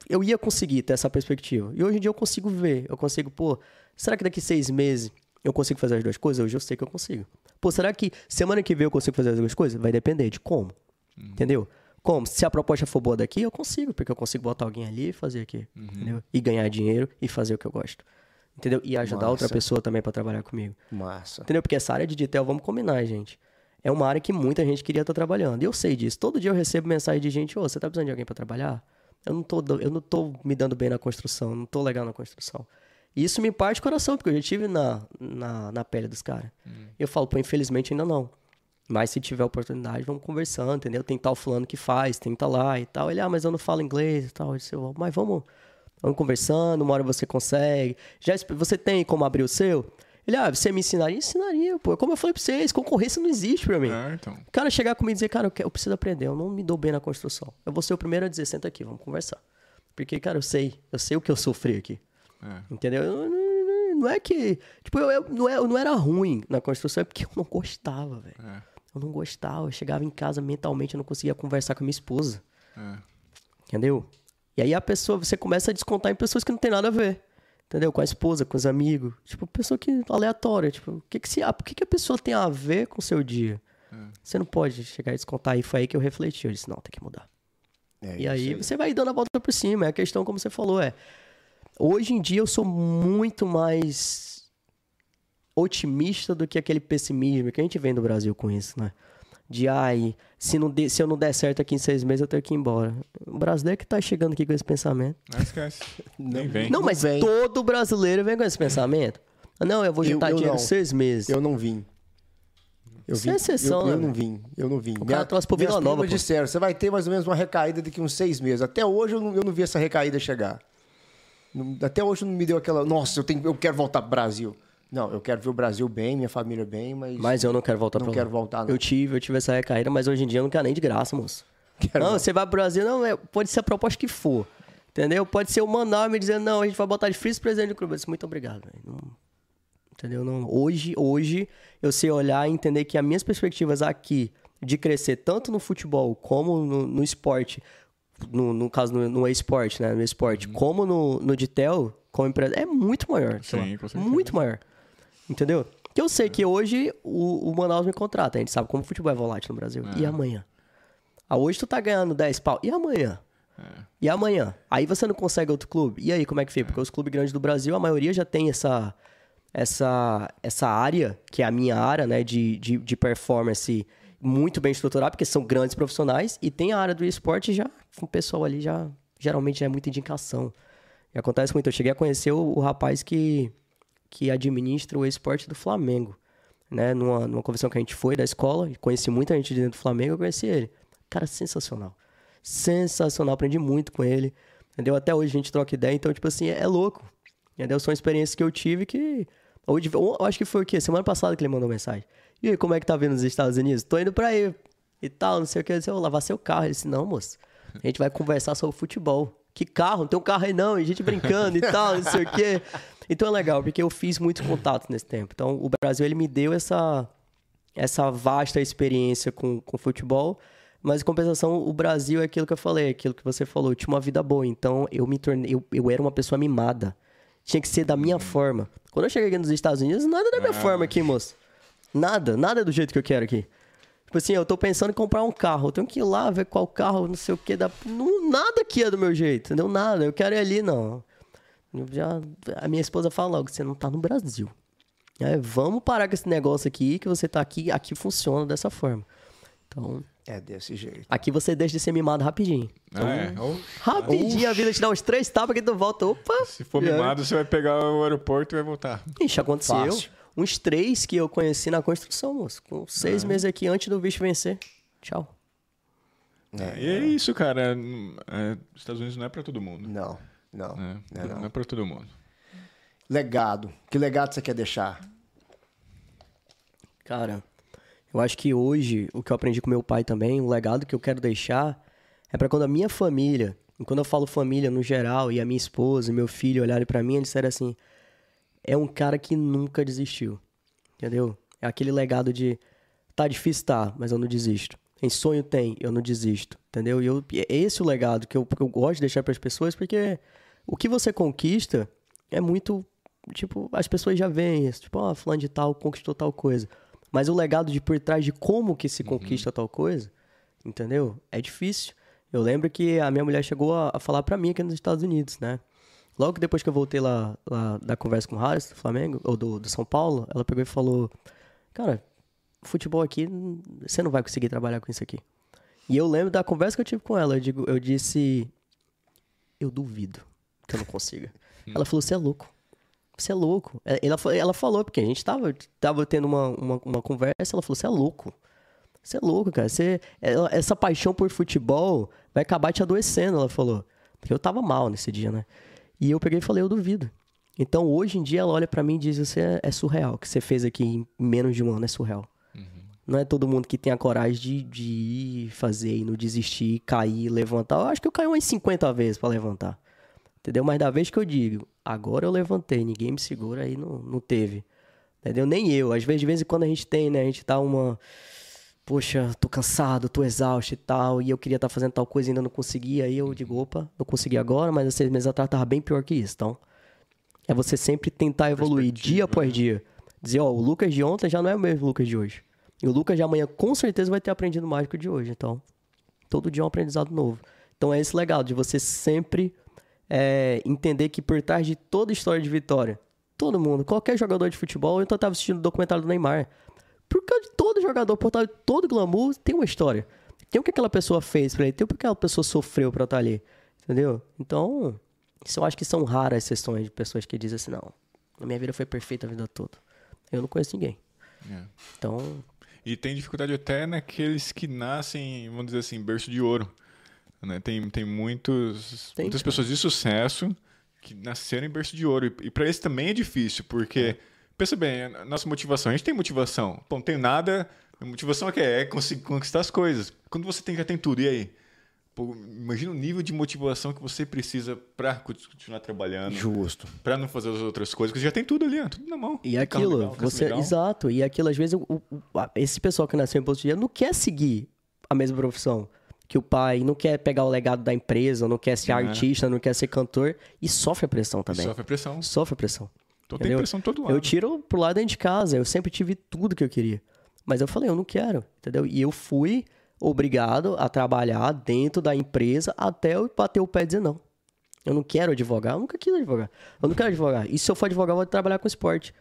eu ia conseguir ter essa perspectiva. E hoje em dia eu consigo ver. Eu consigo, pô, será que daqui seis meses eu consigo fazer as duas coisas? Hoje eu sei que eu consigo. Pô, será que semana que vem eu consigo fazer as duas coisas? Vai depender de como. Entendeu? Como? Se a proposta for boa daqui, eu consigo, porque eu consigo botar alguém ali e fazer aqui. Entendeu? E ganhar dinheiro e fazer o que eu gosto. Entendeu? E ajudar outra Massa. pessoa também pra trabalhar comigo. Massa. Entendeu? Porque essa área de digital, vamos combinar, gente. É uma área que muita gente queria estar trabalhando. E eu sei disso. Todo dia eu recebo mensagem de gente, ô, você tá precisando de alguém pra trabalhar? Eu não tô, eu não tô me dando bem na construção, não tô legal na construção. E isso me parte o coração, porque eu já estive na, na, na pele dos caras. Hum. Eu falo, pô, infelizmente ainda não. Mas se tiver oportunidade, vamos conversando, entendeu? Tem tal fulano que faz, tem tal lá e tal. Ele, ah, mas eu não falo inglês e tal. Eu disse, mas vamos, vamos conversando, uma hora você consegue. Já, você tem como abrir o seu? Ele, ah, você me ensinaria? Ensinaria, pô. Como eu falei pra vocês, concorrência não existe pra mim. É, então. O cara chegar comigo e dizer, cara, eu, quero- eu preciso aprender, eu não me dou bem na construção. Eu vou ser o primeiro a dizer, senta aqui, vamos conversar. Porque, cara, eu sei, eu sei o que eu sofri aqui. É. Entendeu? Eu- não- não é que. Tipo, eu, eu, não é- eu não era ruim na construção, é porque eu não gostava, velho. É. Eu não gostava. Eu chegava em casa mentalmente, eu não conseguia conversar com a minha esposa. É. Entendeu? E aí a pessoa, você começa a descontar em pessoas que não tem nada a ver. Entendeu? Com a esposa, com os amigos. Tipo, pessoa que aleatória. Tipo, o que que se, ah, por que, que a pessoa tem a ver com o seu dia? Você não pode chegar e descontar. E foi aí que eu refleti. Eu disse, não, tem que mudar. É E isso aí, você vai dando a volta por cima. É a questão, como você falou, é. Hoje em dia eu sou muito mais otimista do que aquele pessimismo que a gente vem do Brasil com isso, né? De ai, se, não de- se eu não der certo aqui em seis meses, eu tenho que ir embora. O brasileiro que tá chegando aqui com esse pensamento. Não esquece. Nem vem. Não, mas vem. todo brasileiro vem com esse pensamento. Não, eu vou Eu- juntar eu dinheiro não. seis meses. Eu não vim. Eu Isso é exceção, eu, eu né, não vim, eu não vim. O cara trouxe pro Vila Nova, disseram, você vai ter mais ou menos uma recaída daqui uns seis meses. Até hoje eu não, eu não vi essa recaída chegar. Até hoje não me deu aquela, nossa, eu, tenho, eu quero voltar pro Brasil. Não, eu quero ver o Brasil bem, minha família bem, mas... Mas eu não quero voltar Não pra lá. quero voltar, não. Eu tive, eu tive essa recaída, mas hoje em dia eu não quero nem de graça, moço. Quero não, não. você vai pro Brasil, não, é- pode ser a proposta que for. Entendeu? Pode ser o Manaus me dizendo, não, a gente vai botar de vice-presidente do clube. Eu disse, muito obrigado, velho. Não- Entendeu? Não, hoje, hoje, eu sei olhar e entender que as minhas perspectivas aqui de crescer tanto no futebol como no, no esporte, no, no caso no, no esporte, né? No esporte, como no, no Ditel, como empresa, é muito maior. Sim, lá. com certeza. Muito maior. Entendeu? Que eu sei que hoje o, o Manaus me contrata. A gente sabe como o futebol é volátil no Brasil. E amanhã? Ah, hoje tu tá ganhando 10 pau. E amanhã? E amanhã? Aí você não consegue outro clube? E aí, como é que fica? Porque os clubes grandes do Brasil, a maioria já tem essa, essa, essa área, que é a minha área, né, de, de, de performance muito bem estruturada, porque são grandes profissionais, e tem a área do esporte já, o pessoal ali já, geralmente já é muita indicação. E acontece muito. Eu cheguei a conhecer o, o rapaz que, que administra o esporte do Flamengo, né, numa, numa convenção que a gente foi da escola, e conheci muita gente de dentro do Flamengo, eu conheci ele. Cara, sensacional. Sensacional, aprendi muito com ele. Entendeu? Até hoje a gente troca ideia, então, tipo assim, é, é louco. Entendeu? São experiências que eu tive que. Hoje, ou, acho que foi o quê? Semana passada que ele mandou mensagem. E aí, como é que tá vendo nos Estados Unidos? Tô indo pra aí. E tal, não sei o que. Eu disse, eu vou lavar seu carro. Ele disse, não, moço. A gente vai conversar sobre futebol. Que carro? Não tem um carro aí não. E a gente brincando e tal, não sei o quê. Então é legal, porque eu fiz muitos contatos nesse tempo. Então o Brasil, ele me deu essa, essa vasta experiência com, com futebol. Mas, em compensação, o Brasil é aquilo que eu falei, aquilo que você falou. Eu tinha uma vida boa. Então, eu me tornei... Eu, eu era uma pessoa mimada. Tinha que ser da minha forma. Quando eu cheguei aqui nos Estados Unidos, nada da minha forma aqui, moço. Nada. Nada do jeito que eu quero aqui. Tipo assim, eu tô pensando em comprar um carro. Eu tenho que ir lá ver qual carro, não sei o que. Dá... Não, nada aqui é do meu jeito, entendeu? Nada. Eu quero ir ali, não. Eu já... A minha esposa fala logo, você não tá no Brasil. É, vamos parar com esse negócio aqui, que você tá aqui, aqui funciona dessa forma. Então, É desse jeito. aqui você deixa de ser mimado rapidinho. É. Ou, Rapidinho a vida te dá uns três tapas que tu volta. Opa! se for mimado, você vai pegar o aeroporto e vai voltar. Ixi, aconteceu. Fácil. Uns três que eu conheci na construção, moço. Com seis meses aqui antes do bicho vencer. Tchau. É, e é isso, cara. É, os Estados Unidos não é pra todo mundo. Não, não. né? não, é não. Não é pra todo mundo. Legado. Que legado você quer deixar? Cara, eu acho que hoje, o que eu aprendi com meu pai também, o legado que eu quero deixar é pra quando a minha família, e quando eu falo família no geral, e a minha esposa e meu filho olharem pra mim, eles disseram assim: é um cara que nunca desistiu. Entendeu? É aquele legado de tá difícil, tá, mas eu não desisto. Em sonho tem, eu não desisto. Entendeu? E eu, é esse o legado que eu, que eu gosto de deixar pras pessoas, porque o que você conquista é muito. Tipo, as pessoas já veem isso. Tipo, ó, fulano de tal conquistou tal coisa. Mas o legado de por trás de como que se conquista tal coisa, entendeu? É difícil. Eu lembro que a minha mulher chegou a, a falar pra mim aqui nos Estados Unidos, né? Logo depois que eu voltei lá, lá da conversa com o Harris, do Flamengo, ou do, do São Paulo, ela pegou e falou: Cara, futebol aqui, hum, você não vai conseguir trabalhar com isso aqui. E eu lembro da conversa que eu tive com ela. Eu, digo, eu disse: Eu duvido que eu não consiga. ela falou: Você é louco. Você é louco. É, Ela, ela falou, porque a gente tava, tava tendo uma, uma, uma conversa, ela falou: Você é louco. Você é louco, cara. Você, essa paixão por futebol vai acabar te adoecendo, ela falou. Porque eu tava mal nesse dia, né? E eu peguei e falei, eu duvido. Então, hoje em dia, ela olha pra mim e diz: Você é, é surreal. O que você fez aqui em menos de um ano é surreal. Não é todo mundo que tem a coragem de, de ir fazer e não desistir, cair, levantar. Eu acho que eu caí umas 50 vezes pra levantar. Entendeu? Mas da vez que eu digo, agora eu levantei, ninguém me segura, aí não, não teve. Entendeu? Nem eu. Às vezes, de vez em quando a gente tem, né? A gente tá uma. Poxa, tô cansado, tô exausto e tal, e eu queria estar fazendo tal coisa e ainda não consegui. Aí eu digo, opa, não consegui agora, mas há seis meses atrás tava bem pior que isso. Então, é você sempre tentar evoluir dia após dia. Dizer, ó, o Lucas de ontem já não é o mesmo Lucas de hoje. E o Lucas de amanhã com certeza vai ter aprendido o de hoje. Então, todo dia é um aprendizado novo. Então é esse legal de você sempre é, entender que por trás de toda história de vitória, todo mundo, qualquer jogador de futebol, eu estava assistindo o documentário do Neymar. Por causa de todo jogador, por trás de todo glamour, tem uma história. Tem o que aquela pessoa fez pra ele, tem o que aquela pessoa sofreu pra estar ali. Entendeu? Então, isso eu acho que são raras exceções de pessoas que dizem assim, não, a minha vida foi perfeita a vida toda. Eu não conheço ninguém. É. Então, E tem dificuldade até naqueles que nascem, vamos dizer assim, berço de ouro. né? Tem, tem muitos, Tem, muitas pessoas de sucesso que nasceram em berço de ouro. E, e para eles também é difícil, porque, pensa bem, a nossa motivação, a gente tem motivação. Pô, não tenho nada, a motivação é que é, é conseguir conquistar as coisas. Quando você tem, já tem tudo, e aí? Pô, imagina o nível de motivação que você precisa para continuar trabalhando, Justo. para não fazer as outras coisas, porque você já tem tudo ali, tudo na mão. E aquilo, legal, você. legal. Exato. E aquilo, às vezes, o- o- a- esse pessoal que nasceu em posto de dinheiro não quer seguir a mesma profissão que o pai, não quer pegar o legado da empresa, não quer ser É. artista, não quer ser cantor e sofre a pressão também. Sofre pressão. Sofre a pressão. Então tem pressão todo lado. Eu tiro pro lado dentro de casa, eu sempre tive tudo que eu queria. Mas eu falei, eu não quero, entendeu? E eu fui obrigado a trabalhar dentro da empresa até eu bater o pé e dizer não. Eu não quero advogar, eu nunca quis advogar. Eu não quero advogar. E se eu for advogar, eu vou trabalhar com esporte.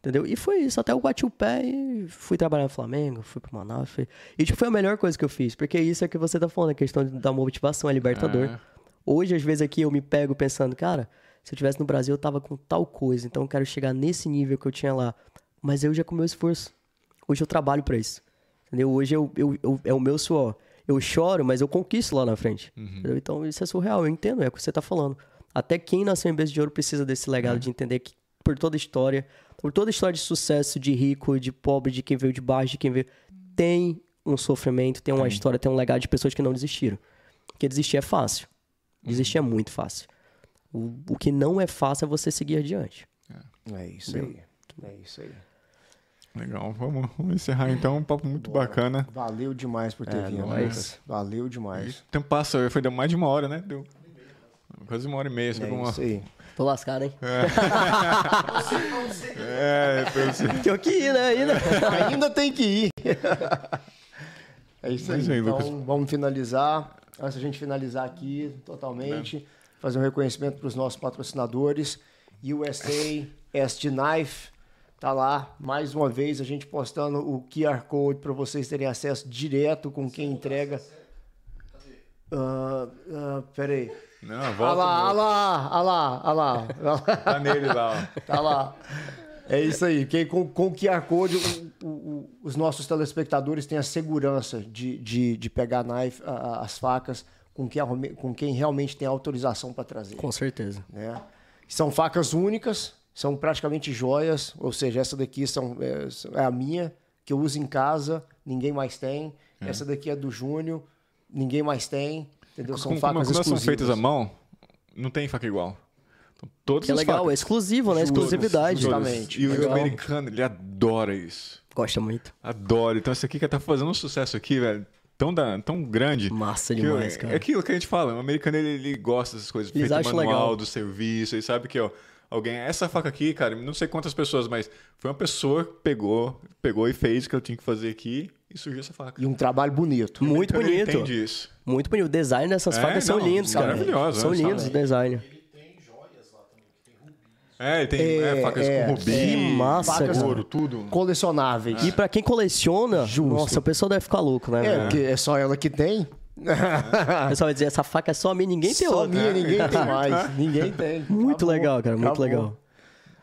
Entendeu? E foi isso. Até eu bati o pé e fui trabalhar no Flamengo, fui pro Manaus. Fui... E tipo, foi a melhor coisa que eu fiz. Porque isso é que você tá falando, a questão da motivação, é libertador. É. Hoje, às vezes, aqui eu me pego pensando, cara, se eu tivesse no Brasil, eu tava com tal coisa, então eu quero chegar nesse nível que eu tinha lá. Mas eu já com o meu esforço. Hoje eu trabalho pra isso. Entendeu? Hoje eu, eu, eu- é o meu suor. Eu choro, mas eu conquisto lá na frente. Entendeu? Então isso é surreal, eu entendo, é o que você tá falando. Até quem nasceu em berço de ouro precisa desse legado de entender que por toda história, por toda história de sucesso, de rico, de pobre, de quem veio de baixo, de quem veio, tem um sofrimento, tem uma história, tem um legado de pessoas que não desistiram. Porque desistir é fácil. Desistir é muito fácil. O, o que não é fácil é você seguir adiante. É isso aí. É isso aí. Legal, vamos, vamos encerrar então. Um papo muito bacana. Valeu demais por ter É, vindo. Lucas. Valeu demais. O tempo passa, foi deu mais de uma hora, né? Deu quase uma hora e meia. É uma... isso aí. Tô lascado, hein? É, *laughs* foi assim. *laughs* Tenho que ir, né? Ainda. Ainda tem que ir. É isso aí. Mas aí, então, Lucas. vamos finalizar. Antes da gente finalizar aqui totalmente, fazer um reconhecimento para os nossos patrocinadores. USA ST Knife. Tá lá, mais uma vez, a gente postando o QR Code para vocês terem acesso direto com quem entrega. Ah, ah, peraí. Não, Ah volta. lá, ah lá, ah lá, ah lá. *laughs* Tá nele lá, ó. Tá lá. É isso aí. Quem, com, com o QR Code, o- o- o- os nossos telespectadores têm a segurança de, de, de pegar a knife, a- as facas com quem, com quem realmente tem autorização para trazer. Com certeza. né? São facas únicas, são praticamente joias, ou seja, essa daqui são, é, é a minha, que eu uso em casa, ninguém mais tem. Essa daqui é do Júnior, ninguém mais tem. Entendeu? São Como, como, facas como elas são feitas à mão, não tem faca igual. Então, todas Que é legal, é facas. exclusivo, né? Exclusividade. Todas. Justamente. E o Legal. americano, ele adora isso. Gosta muito. Adora. Então, isso aqui que tá fazendo um sucesso aqui, velho, tão, da, tão grande. Massa que demais, eu- cara. É aquilo que a gente fala. O americano, ele, ele gosta dessas coisas. Eles Feito manual legal. do serviço. Ele sabe que, ó, alguém... Essa faca aqui, cara, não sei quantas pessoas, mas foi uma pessoa que pegou, pegou e fez o que eu tinha que fazer aqui e surgiu essa faca. E um trabalho bonito. Muito Então, ele bonito. entende isso. Muito bonito. O design dessas É, facas são não, lindos, cara. maravilhoso, São né? lindos o design. Ele tem joias lá também, que tem rubis. É, ele tem é, facas é, com rubi, Que massa, Facas- cara. ouro, tudo. Colecionáveis. E pra quem coleciona, Justo. nossa, o pessoal deve ficar louco, né? É, porque é só ela que tem. O pessoal vai dizer, essa faca é só minha, ninguém tem Só outra. minha, ninguém tem *laughs* mais. Ninguém tem. Muito Acabou, legal, cara, muito acabou. legal.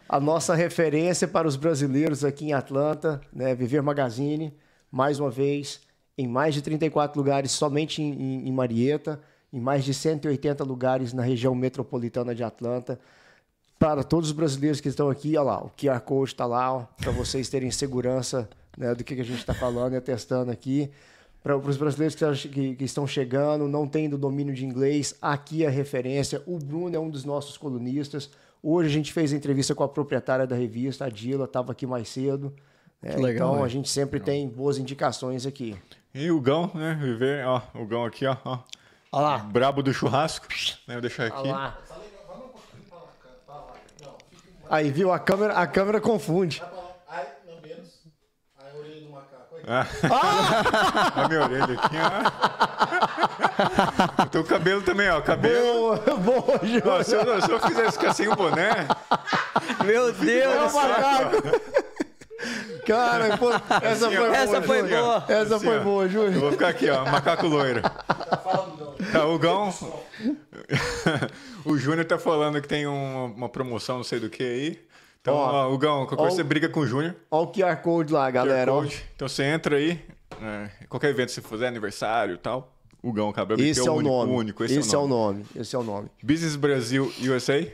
A nossa referência para os brasileiros aqui em Atlanta, né? Viver Magazine, mais uma vez, em mais de 34 lugares somente em, em, em Marieta, em mais de 180 lugares na região metropolitana de Atlanta. Para todos os brasileiros que estão aqui, olha lá, o QR Code está lá, para vocês terem segurança né, do que, que a gente está falando e atestando aqui. Para os brasileiros que, que, que, estão chegando, não tendo domínio de inglês, aqui é a referência. O Bruno é um dos nossos colunistas. Hoje a gente fez a entrevista com a proprietária da revista, a Dila, estava aqui mais cedo. Né? Legal, então a gente sempre tem boas indicações aqui. E o Gão, né? Viver, ó, o Gão aqui, ó. ó. Olha lá. Brabo do churrasco. Né? Vou deixar aqui. Olha lá. Aí, viu? A câmera, a câmera confunde. Ai, não menos. A orelha Ah. a minha orelha aqui, ó. *laughs* O teu cabelo também, ó. Cabelo. Boa, boa, Júlio. Se eu, se eu fizesse ficar sem o boné. Meu Deus! É. Cara, pô, essa assim, foi boa. Essa foi Júlio. boa. Essa Assim, foi ó. boa, Eu Júlio. vou ficar aqui, ó. Macaco loiro. Tá, o Gão. *laughs* o Júnior tá falando que tem um- uma promoção, não sei do que aí. Então, Ó, ó, o Gão, qualquer coisa você briga com o Júnior. Olha o QR Code lá, galera. Code. Então você entra aí, é, qualquer evento que você fizer, aniversário e tal, o Gão Cabral, Esse é o único, nome. único, esse, Esse é o nome. Esse é o nome. Business Brasil USA,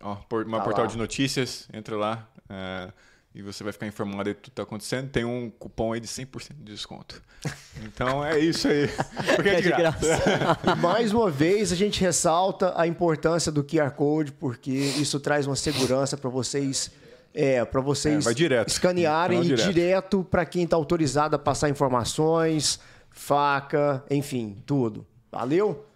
ó, uma Tá portal lá. de notícias, entra lá é, e você vai ficar informado aí do que tá acontecendo. Tem um cupom aí de 100% de desconto. *laughs* Então é isso aí. *laughs* Porque É de graça. E *laughs* mais uma vez a gente ressalta a importância do QR Code, porque isso traz uma segurança para vocês. É, para vocês É, vai direto. escanearem e direto. direto para quem está autorizado a passar informações, faca, enfim, tudo. Valeu?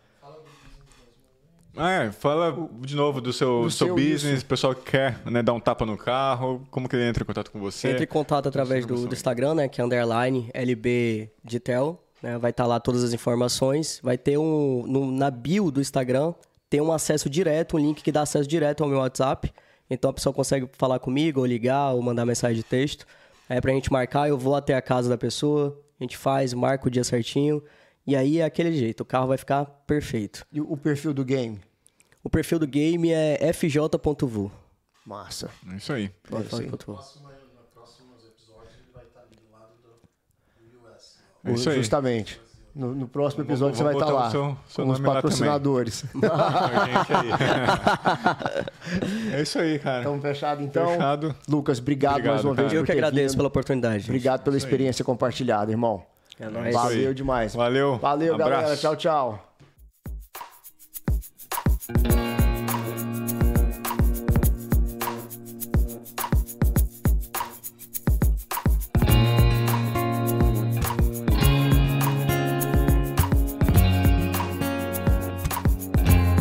Ah, é, fala de novo do seu, Do seu, seu business, isso. o pessoal que quer né, dar um tapa no carro, como que ele entra em contato com você? Entre em contato através do, do Instagram, né? Que é underline LB Ditel. Né, vai estar lá todas as informações. Vai ter um. no- na bio do Instagram, tem um acesso direto, um link que dá acesso direto ao meu WhatsApp. Então a pessoa consegue falar comigo, ou ligar, ou mandar mensagem de texto. É pra gente marcar, eu vou até a casa da pessoa, a gente faz, marca o dia certinho. E aí é aquele jeito, o carro vai ficar perfeito. E o perfil do game? O perfil do game é fj.vu. Massa. É isso aí. É isso aí. Próxima, no próximos episódios ele vai estar ali do lado do, do US. É isso aí. Justamente. No, no próximo episódio você vai estar botar lá. seu- seu com os patrocinadores. *laughs* *laughs* É isso aí, cara. Então, fechado então. Fechado. Lucas, obrigado, Obrigado, mais uma cara. vez Eu por que ter agradeço vindo. pela oportunidade. gente. Obrigado pela experiência compartilhada, irmão. É nóis. Valeu aí. demais. Valeu. Valeu, Abraço. galera. Tchau, tchau.